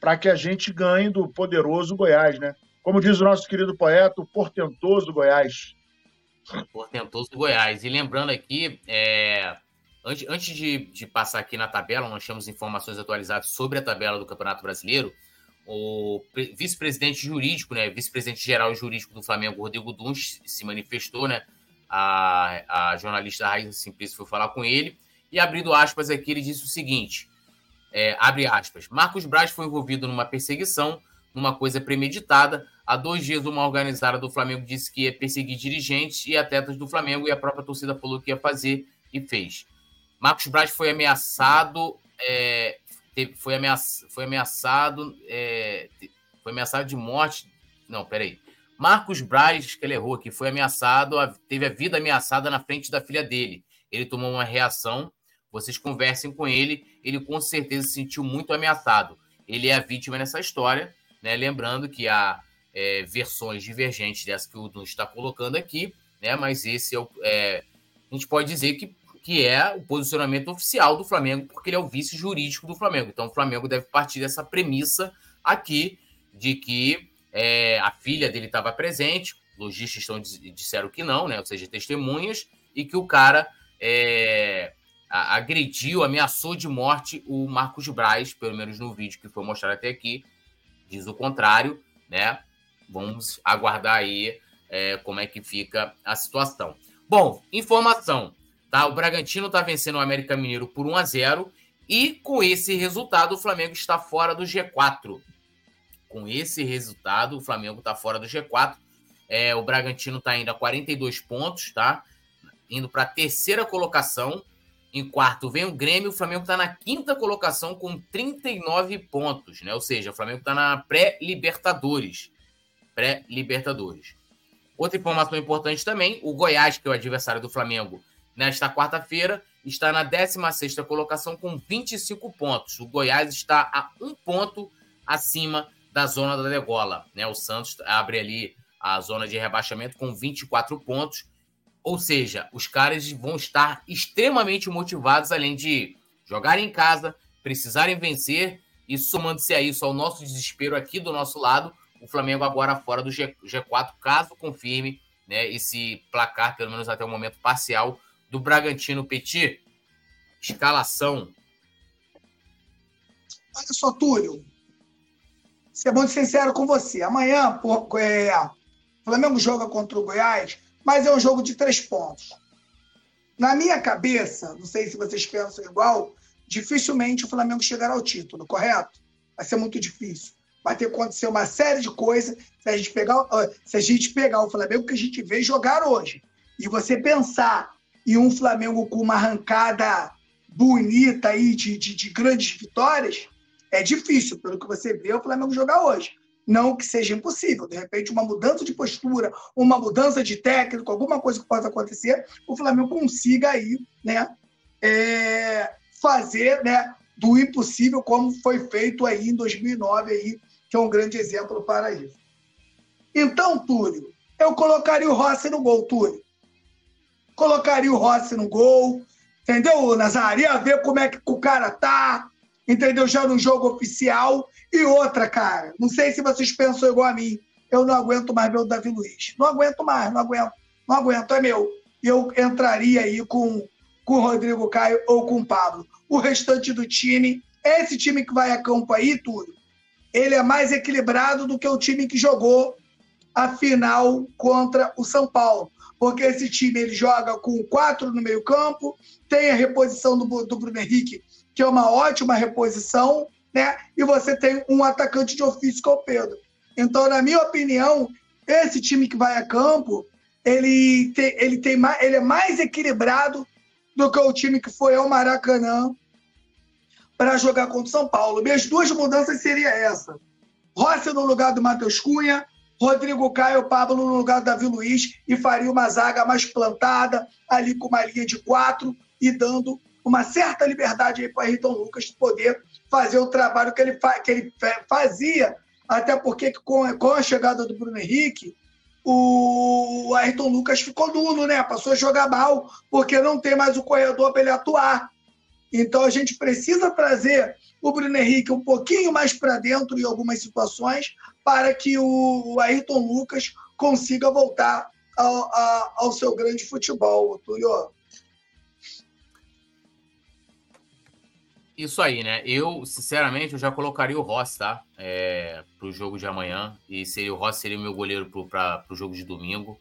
para que a gente ganhe do poderoso Goiás, né? Como diz o nosso querido poeta, o portentoso Goiás. Portentoso Goiás. E lembrando aqui, é, Antes, antes de, de, passar aqui na tabela, nós temos informações atualizadas sobre a tabela do Campeonato Brasileiro. O vice-presidente jurídico, né, vice-presidente geral jurídico do Flamengo, Rodrigo Duns, se manifestou, né? A, a jornalista Raíssa Simplício foi falar com ele e abrindo aspas aqui, ele disse o seguinte: é, abre aspas, Marcos Braz foi envolvido numa perseguição, numa coisa premeditada. Há dois dias, uma organizada do Flamengo disse que ia perseguir dirigentes e atletas do Flamengo e a própria torcida falou que ia fazer e fez. Marcos Braz foi ameaçado, é, foi, ameaça, foi ameaçado, é, foi ameaçado de morte. Não, peraí. Marcos Braz, que ele errou aqui, foi ameaçado, teve a vida ameaçada na frente da filha dele. Ele tomou uma reação. Vocês conversem com ele, ele com certeza se sentiu muito ameaçado. Ele é a vítima nessa história, né? Lembrando que há é, versões divergentes dessa que o Dun está colocando aqui, né? Mas esse é o. É, a gente pode dizer que que é o posicionamento oficial do Flamengo, porque ele é o vice jurídico do Flamengo. Então, o Flamengo deve partir dessa premissa aqui de que é, a filha dele estava presente, lojistas estão, disseram que não, né? ou seja, testemunhas, e que o cara é, agrediu, ameaçou de morte o Marcos Braz, pelo menos no vídeo que foi mostrado até aqui, diz o contrário, né? Vamos aguardar aí é, como é que fica a situação. Bom, informação. Tá? O Bragantino está vencendo o América Mineiro por 1 a 0 e com esse resultado o Flamengo está fora do G4. Com esse resultado, o Flamengo está fora do G4. É, o Bragantino está indo a 42 pontos, tá? Indo para a terceira colocação. Em quarto vem o Grêmio, o Flamengo está na quinta colocação com 39 pontos, né? Ou seja, o Flamengo está na pré-Libertadores. Pré-Libertadores. Outra informação importante também: o Goiás, que é o adversário do Flamengo, nesta quarta-feira, está na 16ª colocação com 25 pontos. O Goiás está a um ponto acima da zona da degola. Né? O Santos abre ali a zona de rebaixamento com 24 pontos. Ou seja, os caras vão estar extremamente motivados, além de jogar em casa, precisarem vencer e somando-se a isso ao nosso desespero aqui do nosso lado, o Flamengo agora fora do G, 4 caso confirme né, esse placar, pelo menos até o momento parcial, do Bragantino Petit? Escalação. Olha só, Túlio. Ser muito sincero com você. Amanhã, por, é, O Flamengo joga contra o Goiás, mas é um jogo de três pontos. Na minha cabeça, não sei se vocês pensam igual, dificilmente o Flamengo chegará ao título, correto? Vai ser muito difícil. Vai ter que acontecer uma série de coisas se a gente pegar, se a gente pegar o Flamengo que a gente vê jogar hoje e você pensar em um Flamengo com uma arrancada bonita aí de, de, de grandes vitórias, é difícil, pelo que você vê o Flamengo jogar hoje. Não que seja impossível. De repente, uma mudança de postura, uma mudança de técnico, alguma coisa que possa acontecer, o Flamengo consiga aí, né, é, fazer, né, do impossível como foi feito aí em 2009 aí, que é um grande exemplo para isso. Então, Túlio, eu colocaria o Rossi no gol, Túlio. Colocaria o Rossi no gol, entendeu, Nazário? Ia ver como é que o cara tá, entendeu? Já no jogo oficial. E outra, cara, não sei se vocês pensam igual a mim, eu não aguento mais ver o Davi Luiz. Não aguento mais, não aguento. Não aguento, é meu. Eu entraria aí com, com o Rodrigo Caio ou com o Pablo. O restante do time, esse time que vai a campo aí, tudo, ele é mais equilibrado do que o time que jogou a final contra o São Paulo. Porque esse time ele joga com quatro no meio campo, tem a reposição do, do Bruno Henrique, que é uma ótima reposição, né? E você tem um atacante de ofício que é o Pedro. Então, na minha opinião, esse time que vai a campo, ele tem, ele tem mais, ele é mais equilibrado do que o time que foi ao Maracanã para jogar contra o São Paulo. Minhas duas mudanças seria essa: Rossi no lugar do Matheus Cunha, Rodrigo Caio Pablo no lugar do Davi Luiz e faria uma zaga mais plantada, ali com uma linha de quatro e dando uma certa liberdade aí para o Ayrton Lucas poder fazer o trabalho que ele, que ele fazia, até porque com, com a chegada do Bruno Henrique, o Ayrton Lucas ficou nulo, né? Passou a jogar mal, porque não tem mais o corredor para ele atuar. Então a gente precisa trazer o Bruno Henrique um pouquinho mais para dentro em algumas situações, para que o Ayrton Lucas consiga voltar ao, ao seu grande futebol, Túlio. Isso aí, né? Eu, sinceramente, eu já colocaria o Ross, tá? É, pro jogo de amanhã. E seria o Ross seria o meu goleiro pro, pra, pro jogo de domingo.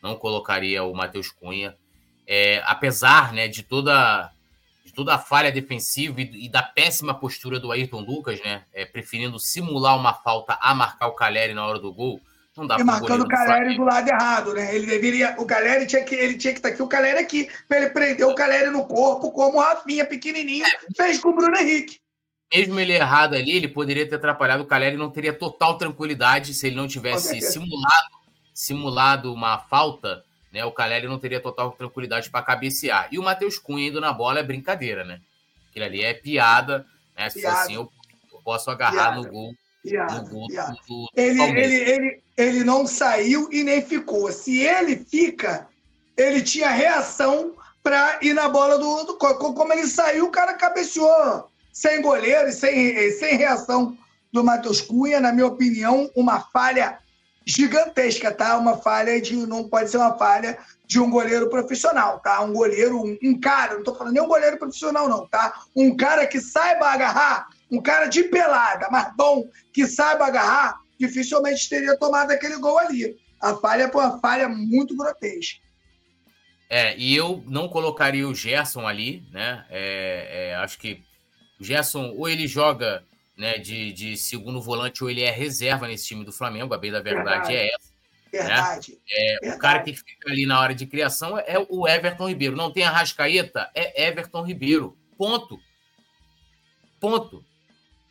Não colocaria o Matheus Cunha. É, apesar né, de toda de toda a falha defensiva e, e, da péssima postura do Ayrton Lucas, né? É, preferindo simular uma falta a marcar o Caleri na hora do gol. Não dá e marcando o Caleri do lado errado, né? Ele deveria. O Caleri tinha que, ele tinha que estar tá aqui, o Caleri aqui, para ele prender o Caleri no corpo, como o Rafinha, pequenininho, é. fez com o Bruno Henrique. Mesmo ele errado ali, ele poderia ter atrapalhado o Caleri não teria total tranquilidade se ele não tivesse simulado, simulado uma falta, né? O Caleri não teria total tranquilidade para cabecear. E o Matheus Cunha indo na bola é brincadeira, né? Aquilo ali é piada, né? Se piada. assim, eu, eu posso agarrar piada. no gol Do, do ele, ele, ele, ele não saiu e nem ficou. Se ele fica, ele tinha reação para ir na bola do, do. Como ele saiu, o cara cabeceou sem goleiro e sem, sem reação do Matheus Cunha. Na minha opinião, uma falha gigantesca, tá? Uma falha de. Não pode ser uma falha de um goleiro profissional, tá? Um goleiro, um, um cara, não tô falando nem um goleiro profissional, não, tá? Um cara que saiba agarrar um cara de pelada, mas bom, que saiba agarrar, dificilmente teria tomado aquele gol ali. A falha foi uma falha muito grotesca. É, e eu não colocaria o Gerson ali, né? É, é, acho que o Gerson, ou ele joga né, de, de segundo volante, ou ele é reserva nesse time do Flamengo, a bem da verdade, verdade. é essa. Verdade, né? é, verdade. O cara que fica ali na hora de criação é o Everton Ribeiro. Não tem a Rascaeta, é Everton Ribeiro. Ponto. Ponto.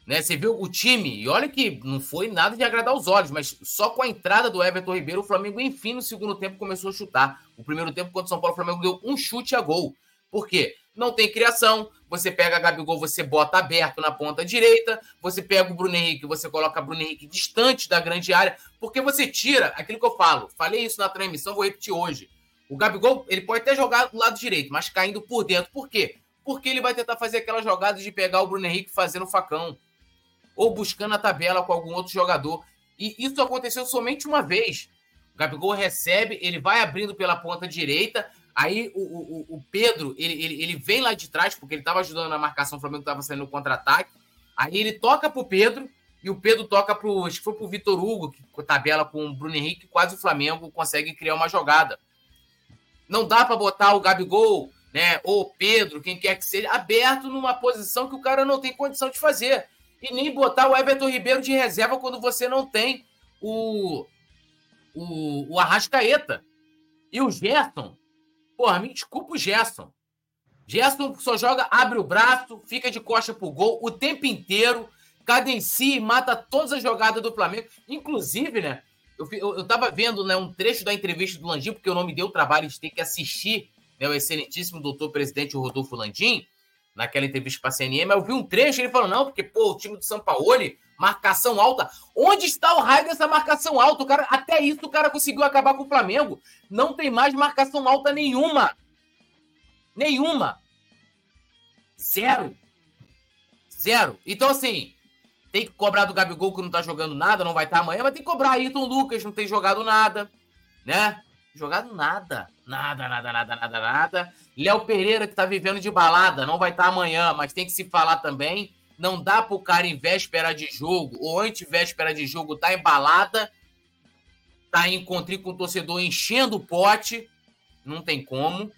Né? Você viu o time, e olha que não foi nada de agradar os olhos, mas só com a entrada do Everton Ribeiro, o Flamengo, enfim, no segundo tempo começou a chutar. O primeiro tempo, contra o São Paulo, o Flamengo deu um chute a gol. Por quê? Não tem criação. Você pega a Gabigol, você bota aberto na ponta direita. Você pega o Bruno Henrique, você coloca o Bruno Henrique distante da grande área. Porque você tira aquilo que eu falo. Falei isso na transmissão, vou repetir hoje. O Gabigol, ele pode até jogar do lado direito, mas caindo por dentro. Por quê? Porque ele vai tentar fazer aquela jogada de pegar o Bruno Henrique fazendo facão ou buscando a tabela com algum outro jogador. E isso aconteceu somente uma vez. O Gabigol recebe, ele vai abrindo pela ponta direita, aí o, o, o Pedro, ele, ele, ele, vem lá de trás, porque ele estava ajudando na marcação, o Flamengo estava saindo no contra-ataque, aí ele toca pro Pedro, e o Pedro toca pro. Acho que foi pro Vitor Hugo, que tabela com o Bruno Henrique, quase o Flamengo consegue criar uma jogada. Não dá para botar o Gabigol, né? Ou o Pedro, quem quer que seja, aberto numa posição que o cara não tem condição de fazer. E nem botar o Everton Ribeiro de reserva quando você não tem o, o, o Arrascaeta. E o Gerson, porra, me desculpa o Gerson. Gerson só joga, abre o braço, fica de costa pro gol o tempo inteiro, cadencia e mata todas as jogadas do Flamengo. Inclusive, né? Eu, eu, eu tava vendo né, um trecho da entrevista do Landim, porque eu não me deu o trabalho de ter que assistir né, o excelentíssimo doutor presidente Rodolfo Landim, naquela entrevista para a CNN, eu vi um trecho ele falou: não, porque pô, o time do São Paulo, marcação alta. Onde está o raio dessa marcação alta? O cara, até isso o cara conseguiu acabar com o Flamengo. Não tem mais marcação alta nenhuma. Nenhuma. Zero. Zero. Então, assim, tem que cobrar do Gabigol que não tá jogando nada, não vai estar amanhã, mas tem que cobrar Ayrton Lucas, não tem jogado nada, né? Jogado nada. Nada, nada, nada, nada, nada. Léo Pereira, que tá vivendo de balada, não vai estar amanhã, mas tem que se falar também. Não dá pro cara em véspera de jogo ou anti-véspera de jogo tá em balada, tá em encontro com o torcedor enchendo o pote. Não tem como,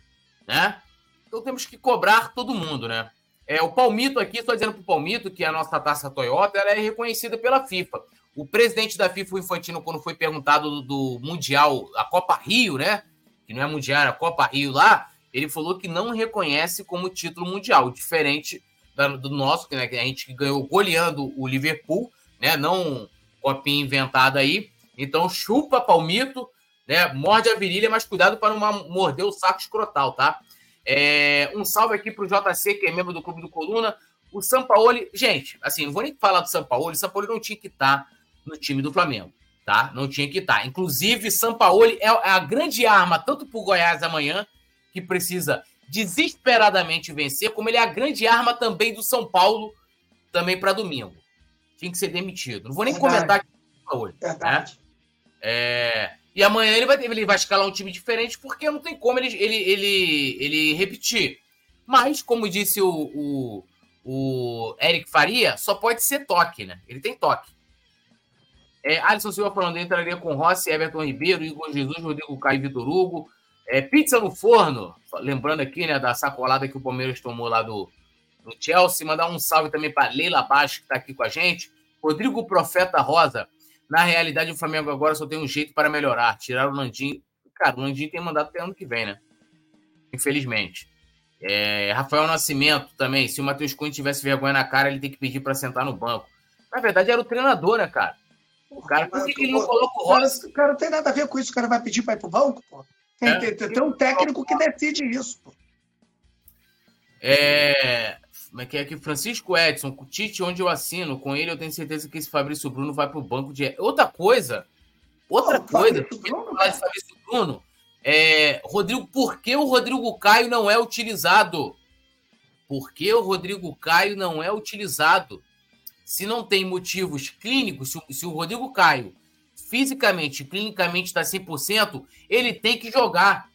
né? Então temos que cobrar todo mundo, né? É, o Palmito aqui, estou dizendo para o Palmito que a nossa taça Toyota ela é reconhecida pela FIFA. O presidente da FIFA, o Infantino, quando foi perguntado do, do, Mundial, a Copa Rio, né? Que não é Mundial, é a Copa Rio lá, ele falou que não reconhece como título mundial, diferente da, do nosso, né, que a gente ganhou goleando o Liverpool, né? Não copinha inventada aí. Então chupa Palmito, né? Morde a virilha, mas cuidado para não morder o saco escrotal, tá? É, um salve aqui para o JC, que é membro do Clube do Coluna. O Sampaoli, gente, assim, não vou nem falar do Sampaoli, o Sampaoli não tinha que estar tá no time do Flamengo, tá? Não tinha que estar. Tá. Inclusive, Sampaoli é, é a grande arma, tanto para o Goiás amanhã, que precisa desesperadamente vencer, como ele é a grande arma também do São Paulo, também para domingo. Tinha que ser demitido. Não vou nem Verdade. comentar aqui o Sampaoli. Né? Verdade. Né? É, e amanhã ele vai, ele vai escalar um time diferente, porque não tem como ele, ele, ele, ele repetir. Mas, como disse o, o, o Eric Faria, só pode ser toque, né? Ele tem toque. É, Alisson Silva falando, entraria com Rossi, Everton Ribeiro, Igor Jesus, Rodrigo Caio e Vitor Hugo. É, pizza no forno, lembrando aqui, né, da sacolada que o Palmeiras tomou lá do, do Chelsea. Mandar um salve também para Leila Baixo, que está aqui com a gente. Rodrigo Profeta Rosa, na realidade, o Flamengo agora só tem um jeito para melhorar. Tirar o Landim. Cara, o Landim tem mandado até ano que vem, né? Infelizmente. É, Rafael Nascimento também. Se o Matheus Cunha tivesse vergonha na cara, ele tem que pedir para sentar no banco. Na verdade, era o treinador, né, cara? O cara, por que, que ele não coloca o Rossi? Cara, não tem nada a ver com isso. O cara vai pedir para ir pro banco, pô. Tem, é. tem, tem um técnico que decide isso, pô. É, como é que é aqui? Francisco Edson, com o Tite, onde eu assino, com ele eu tenho certeza que esse Fabrício Bruno vai para o banco de. Outra coisa, outra oh, coisa, de Fabrício Bruno, é, Rodrigo, por que o Rodrigo Caio não é utilizado? Por que o Rodrigo Caio não é utilizado? Se não tem motivos clínicos, se, se o Rodrigo Caio fisicamente, clinicamente está 100%, ele tem que jogar.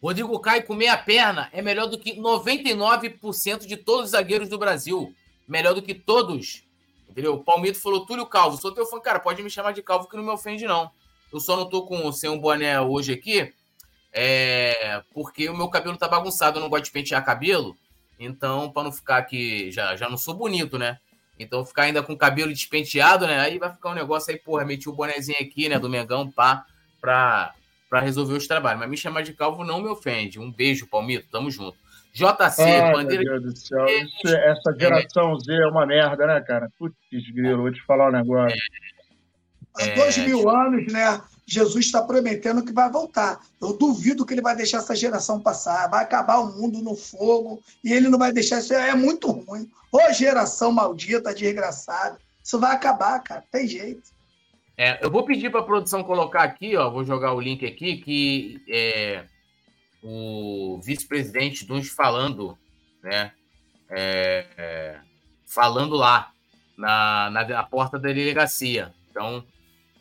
Rodrigo Caio com meia perna é melhor do que 99% de todos os zagueiros do Brasil. Melhor do que todos. Entendeu? O Palmito falou, Túlio Calvo, sou teu fã. Cara, pode me chamar de Calvo que não me ofende, não. Eu só não tô com sem um boné hoje aqui, é, porque o meu cabelo tá bagunçado, eu não gosto de pentear cabelo. Então, para não ficar aqui, já, já não sou bonito, né? Então, ficar ainda com o cabelo despenteado, né? Aí vai ficar um negócio aí, porra, meti o bonezinho aqui, né, do Mengão, pá, pra para resolver os trabalhos. Mas me chamar de calvo não me ofende. Um beijo, Palmito. Tamo junto. JC, ah, bandeira. Meu Deus do céu. Isso, essa geração é. Z é uma merda, né, cara? Putz, grilo, vou te falar um negócio. É. Há dois mil anos, né? Jesus está prometendo que vai voltar. Eu duvido que ele vai deixar essa geração passar. Vai acabar o mundo no fogo e ele não vai deixar isso. É muito ruim. Ô geração maldita, desgraçada. Isso vai acabar, cara. Tem jeito. É, eu vou pedir para a produção colocar aqui, ó, vou jogar o link aqui, que é, o vice-presidente Duns falando, né? É, é, falando lá na, na, na, porta da delegacia. Então,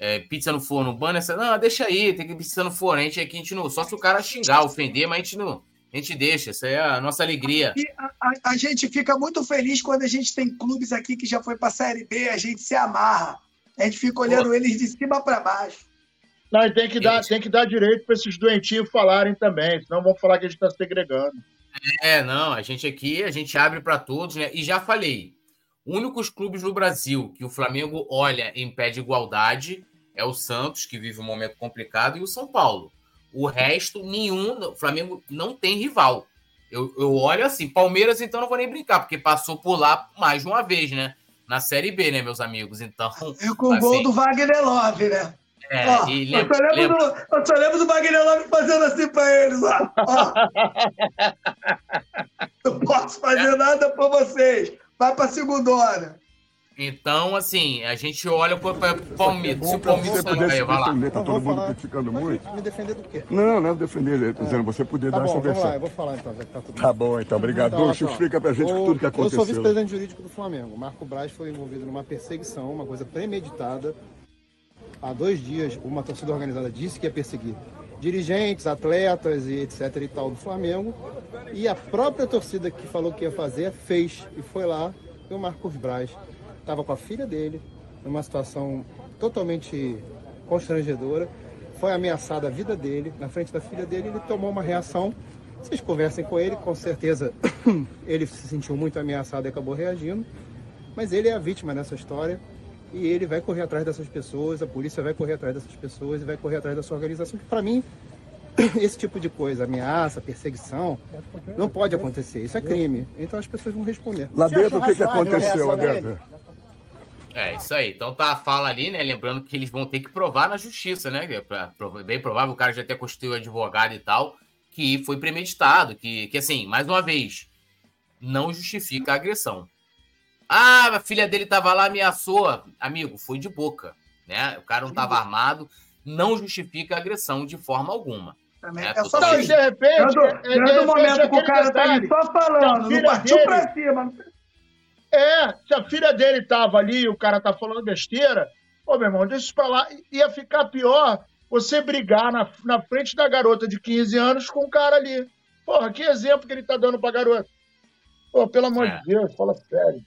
é, pizza no forno, banner, essa, não, deixa aí, tem que pizza no forno. A gente aqui, a gente não, só se o cara xingar, ofender, mas a gente não, A gente deixa, isso aí é a nossa alegria. E a, a, a gente fica muito feliz quando a gente tem clubes aqui que já foi para a Série B, a gente se amarra. A gente fica olhando Pô. eles de cima para baixo. Não, e tem que, dar, tem que dar direito para esses doentinhos falarem também, senão vão falar que a gente está segregando. É, não, a gente aqui, a gente abre para todos, né? E já falei, únicos clubes no Brasil que o Flamengo olha em pé de igualdade é o Santos, que vive um momento complicado, e o São Paulo. O resto, nenhum. O Flamengo não tem rival. Eu, eu olho assim, Palmeiras, então não vou nem brincar, porque passou por lá mais uma vez, né? Na Série B, né, meus amigos? Então. E com o assim, gol do Wagner Love, né? É, ó, lembra, eu, só lembro lembra... do, eu só lembro do Wagner Love fazendo assim pra eles, ó. ó. não posso fazer nada por vocês. Vai pra segunda hora. Então, assim, a gente olha para o Palmeiras. Se o Palmeiras aí, vai lá. Tá todo mundo criticando muito. Me defender do quê? Não, não é defender, dizendo, é. você poder tá dar bom, essa versão. Lá, eu vou falar então, já que tá tudo Tá bom, então, obrigado. Então, então, explica pra gente o, tudo que aconteceu. Eu sou vice-presidente jurídico do Flamengo. Marco Braz foi envolvido numa perseguição, uma coisa premeditada. Há dois dias, uma torcida organizada disse que ia perseguir dirigentes, atletas e etc e tal do Flamengo. E a própria torcida que falou que ia fazer, fez. E foi lá, e o Marcos Braz estava com a filha dele, numa situação totalmente constrangedora. Foi ameaçada a vida dele, na frente da filha dele, ele tomou uma reação. Vocês conversem com ele, com certeza ele se sentiu muito ameaçado e acabou reagindo. Mas ele é a vítima nessa história e ele vai correr atrás dessas pessoas, a polícia vai correr atrás dessas pessoas e vai correr atrás da sua organização, que para mim esse tipo de coisa, ameaça, perseguição, não pode acontecer. Isso é crime. Então as pessoas vão responder. Lá dentro, o que, que aconteceu lá dentro? É, isso aí. Então tá a fala ali, né? Lembrando que eles vão ter que provar na justiça, né? É bem provável o cara já ter constituído advogado e tal, que foi premeditado, que, que assim, mais uma vez, não justifica a agressão. Ah, a filha dele tava lá, ameaçou. Amigo, foi de boca, né? O cara não tava armado, não justifica a agressão de forma alguma. Também é, é só de repente. É, momento que o cara tá ali só falando, não partiu dele... pra cima. É, se a filha dele tava ali e o cara tá falando besteira, ô meu irmão, deixa isso pra lá. Ia ficar pior você brigar na, na frente da garota de 15 anos com o cara ali. Porra, que exemplo que ele tá dando pra garota. Pô, pelo amor é. de Deus, fala sério.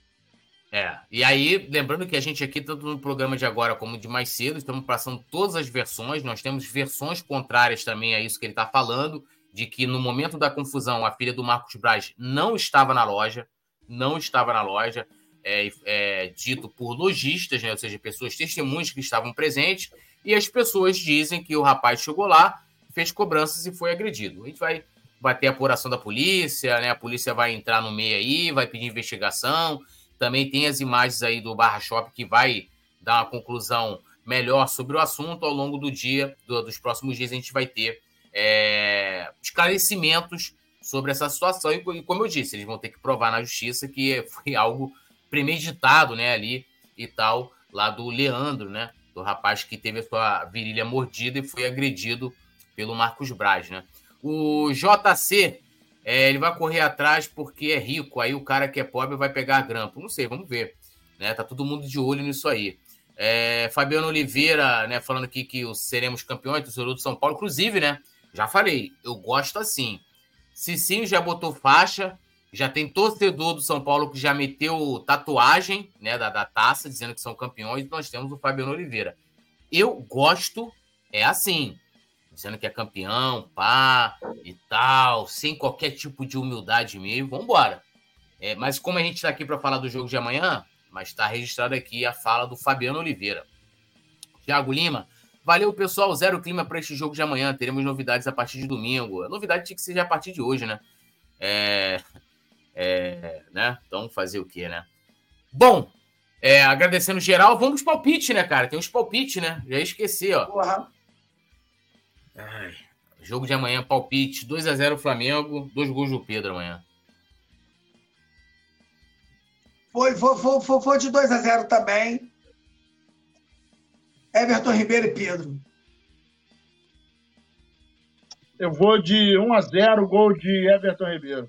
É, e aí, lembrando que a gente aqui, tanto no programa de agora como de mais cedo, estamos passando todas as versões, nós temos versões contrárias também a isso que ele está falando, de que no momento da confusão a filha do Marcos Braz não estava na loja, não estava na loja, é, é, dito por lojistas, né? ou seja, pessoas testemunhas que estavam presentes, e as pessoas dizem que o rapaz chegou lá, fez cobranças e foi agredido. A gente vai bater a apuração da polícia, né? A polícia vai entrar no meio aí, vai pedir investigação. Também tem as imagens aí do Barra Shop que vai dar uma conclusão melhor sobre o assunto. Ao longo do dia, do, dos próximos dias, a gente vai ter é, esclarecimentos sobre essa situação. E, como eu disse, eles vão ter que provar na justiça que foi algo premeditado, né, ali e tal, lá do Leandro, né, do rapaz que teve a sua virilha mordida e foi agredido pelo Marcos Braz, né. O JC, é, ele vai correr atrás porque é rico, aí o cara que é pobre vai pegar grampo. Não sei, vamos ver. Né? Tá todo mundo de olho nisso aí. É, Fabiano Oliveira, né, falando aqui que seremos campeões do Zuru de São Paulo. Inclusive, né, já falei, eu gosto assim. Cicinho já botou faixa, já tem torcedor do São Paulo que já meteu tatuagem né, da, da taça, dizendo que são campeões, nós temos o Fabiano Oliveira. Eu gosto, é assim, dizendo que é campeão, pá, e tal, sem qualquer tipo de humildade mesmo, vamos embora. É, mas como a gente está aqui para falar do jogo de amanhã, mas está registrado aqui a fala do Fabiano Oliveira. Thiago Lima, Valeu, pessoal. Zero clima para este jogo de amanhã. Teremos novidades a partir de domingo. A novidade tinha que ser a partir de hoje, né? É, é, né? Então, fazer o quê, né? Bom, é, agradecendo geral, vamos palpite, né, cara? Tem uns palpites, né? Já esqueci, ó. Uhum. Ai, jogo de amanhã, palpite. 2 a 0 Flamengo, dois gols do Pedro amanhã. Foi, foi, foi, foi de 2 a 0 também. Everton Ribeiro e Pedro. Eu vou de 1 a 0 gol de Everton Ribeiro.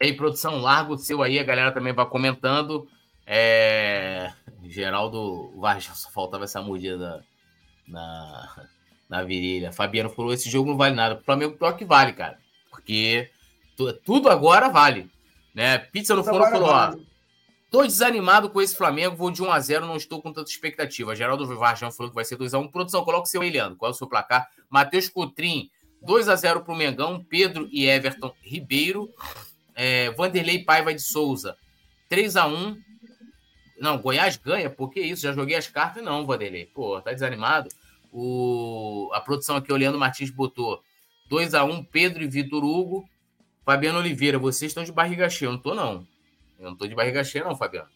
E aí, produção, largo o seu aí, a galera também vai comentando. É... Geraldo Vargas, só faltava essa mordida na, na virilha. Fabiano falou: esse jogo não vale nada. O Flamengo pior que vale, cara. Porque tudo agora vale. Né? Pizza no Forno falou: ó, tô desanimado com esse Flamengo, vou de 1x0, não estou com tanta expectativa. Geraldo Varjão falou que vai ser 2x1. Produção, coloca o seu Eliano. Qual é o seu placar? Matheus Coutrin, 2x0 pro Mengão. Pedro e Everton Ribeiro. É, Vanderlei Paiva de Souza, 3x1. Não, Goiás ganha, por que isso? Já joguei as cartas? Não, Vanderlei. Pô, tá desanimado? O, a produção aqui, olhando Martins botou 2x1, Pedro e Vitor Hugo. Fabiano Oliveira, vocês estão de barriga cheia. Eu não tô, não. Eu não tô de barriga cheia, não, Fabiano.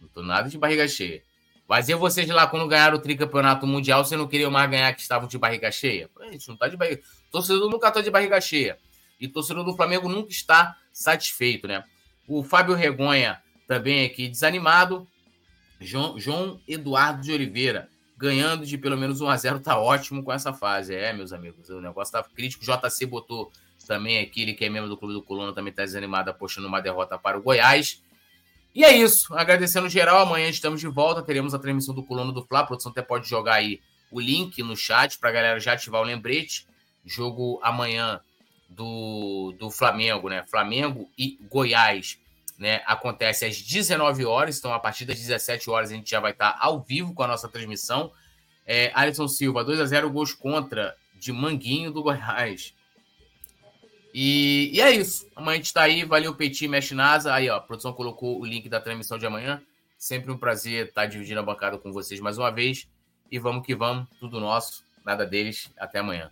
Não tô nada de barriga cheia. Mas e vocês lá, quando ganharam o tricampeonato mundial, você não queria mais ganhar que estavam de barriga cheia? A gente não tá de barriga. Torcedor nunca tá de barriga cheia. E torcedor do Flamengo nunca está satisfeito, né? O Fábio Regonha também aqui desanimado. João, João Eduardo de Oliveira ganhando de pelo menos 1 a 0 tá ótimo com essa fase. É, meus amigos, o negócio tá crítico. JC botou também aqui, ele que é membro do Clube do Coluna, também tá desanimado, apostando uma derrota para o Goiás. E é isso, agradecendo geral, amanhã estamos de volta, teremos a transmissão do Coluna do Fla, a produção até pode jogar aí o link no chat para a galera já ativar o lembrete. Jogo amanhã do, do Flamengo, né? Flamengo e Goiás, né? Acontece às 19 horas, então a partir das 17 horas a gente já vai estar ao vivo com a nossa transmissão. É, Alisson Silva, 2 a 0 gols contra de Manguinho do Goiás. E, e é isso. Amanhã a gente está aí. Valeu, Petit, Mexe Nasa. Aí, ó, a produção colocou o link da transmissão de amanhã. Sempre um prazer estar dividindo a bancada com vocês mais uma vez. E vamos que vamos. Tudo nosso, nada deles. Até amanhã.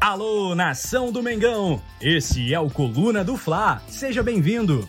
Alô, nação do Mengão! Esse é o Coluna do Fla. Seja bem-vindo.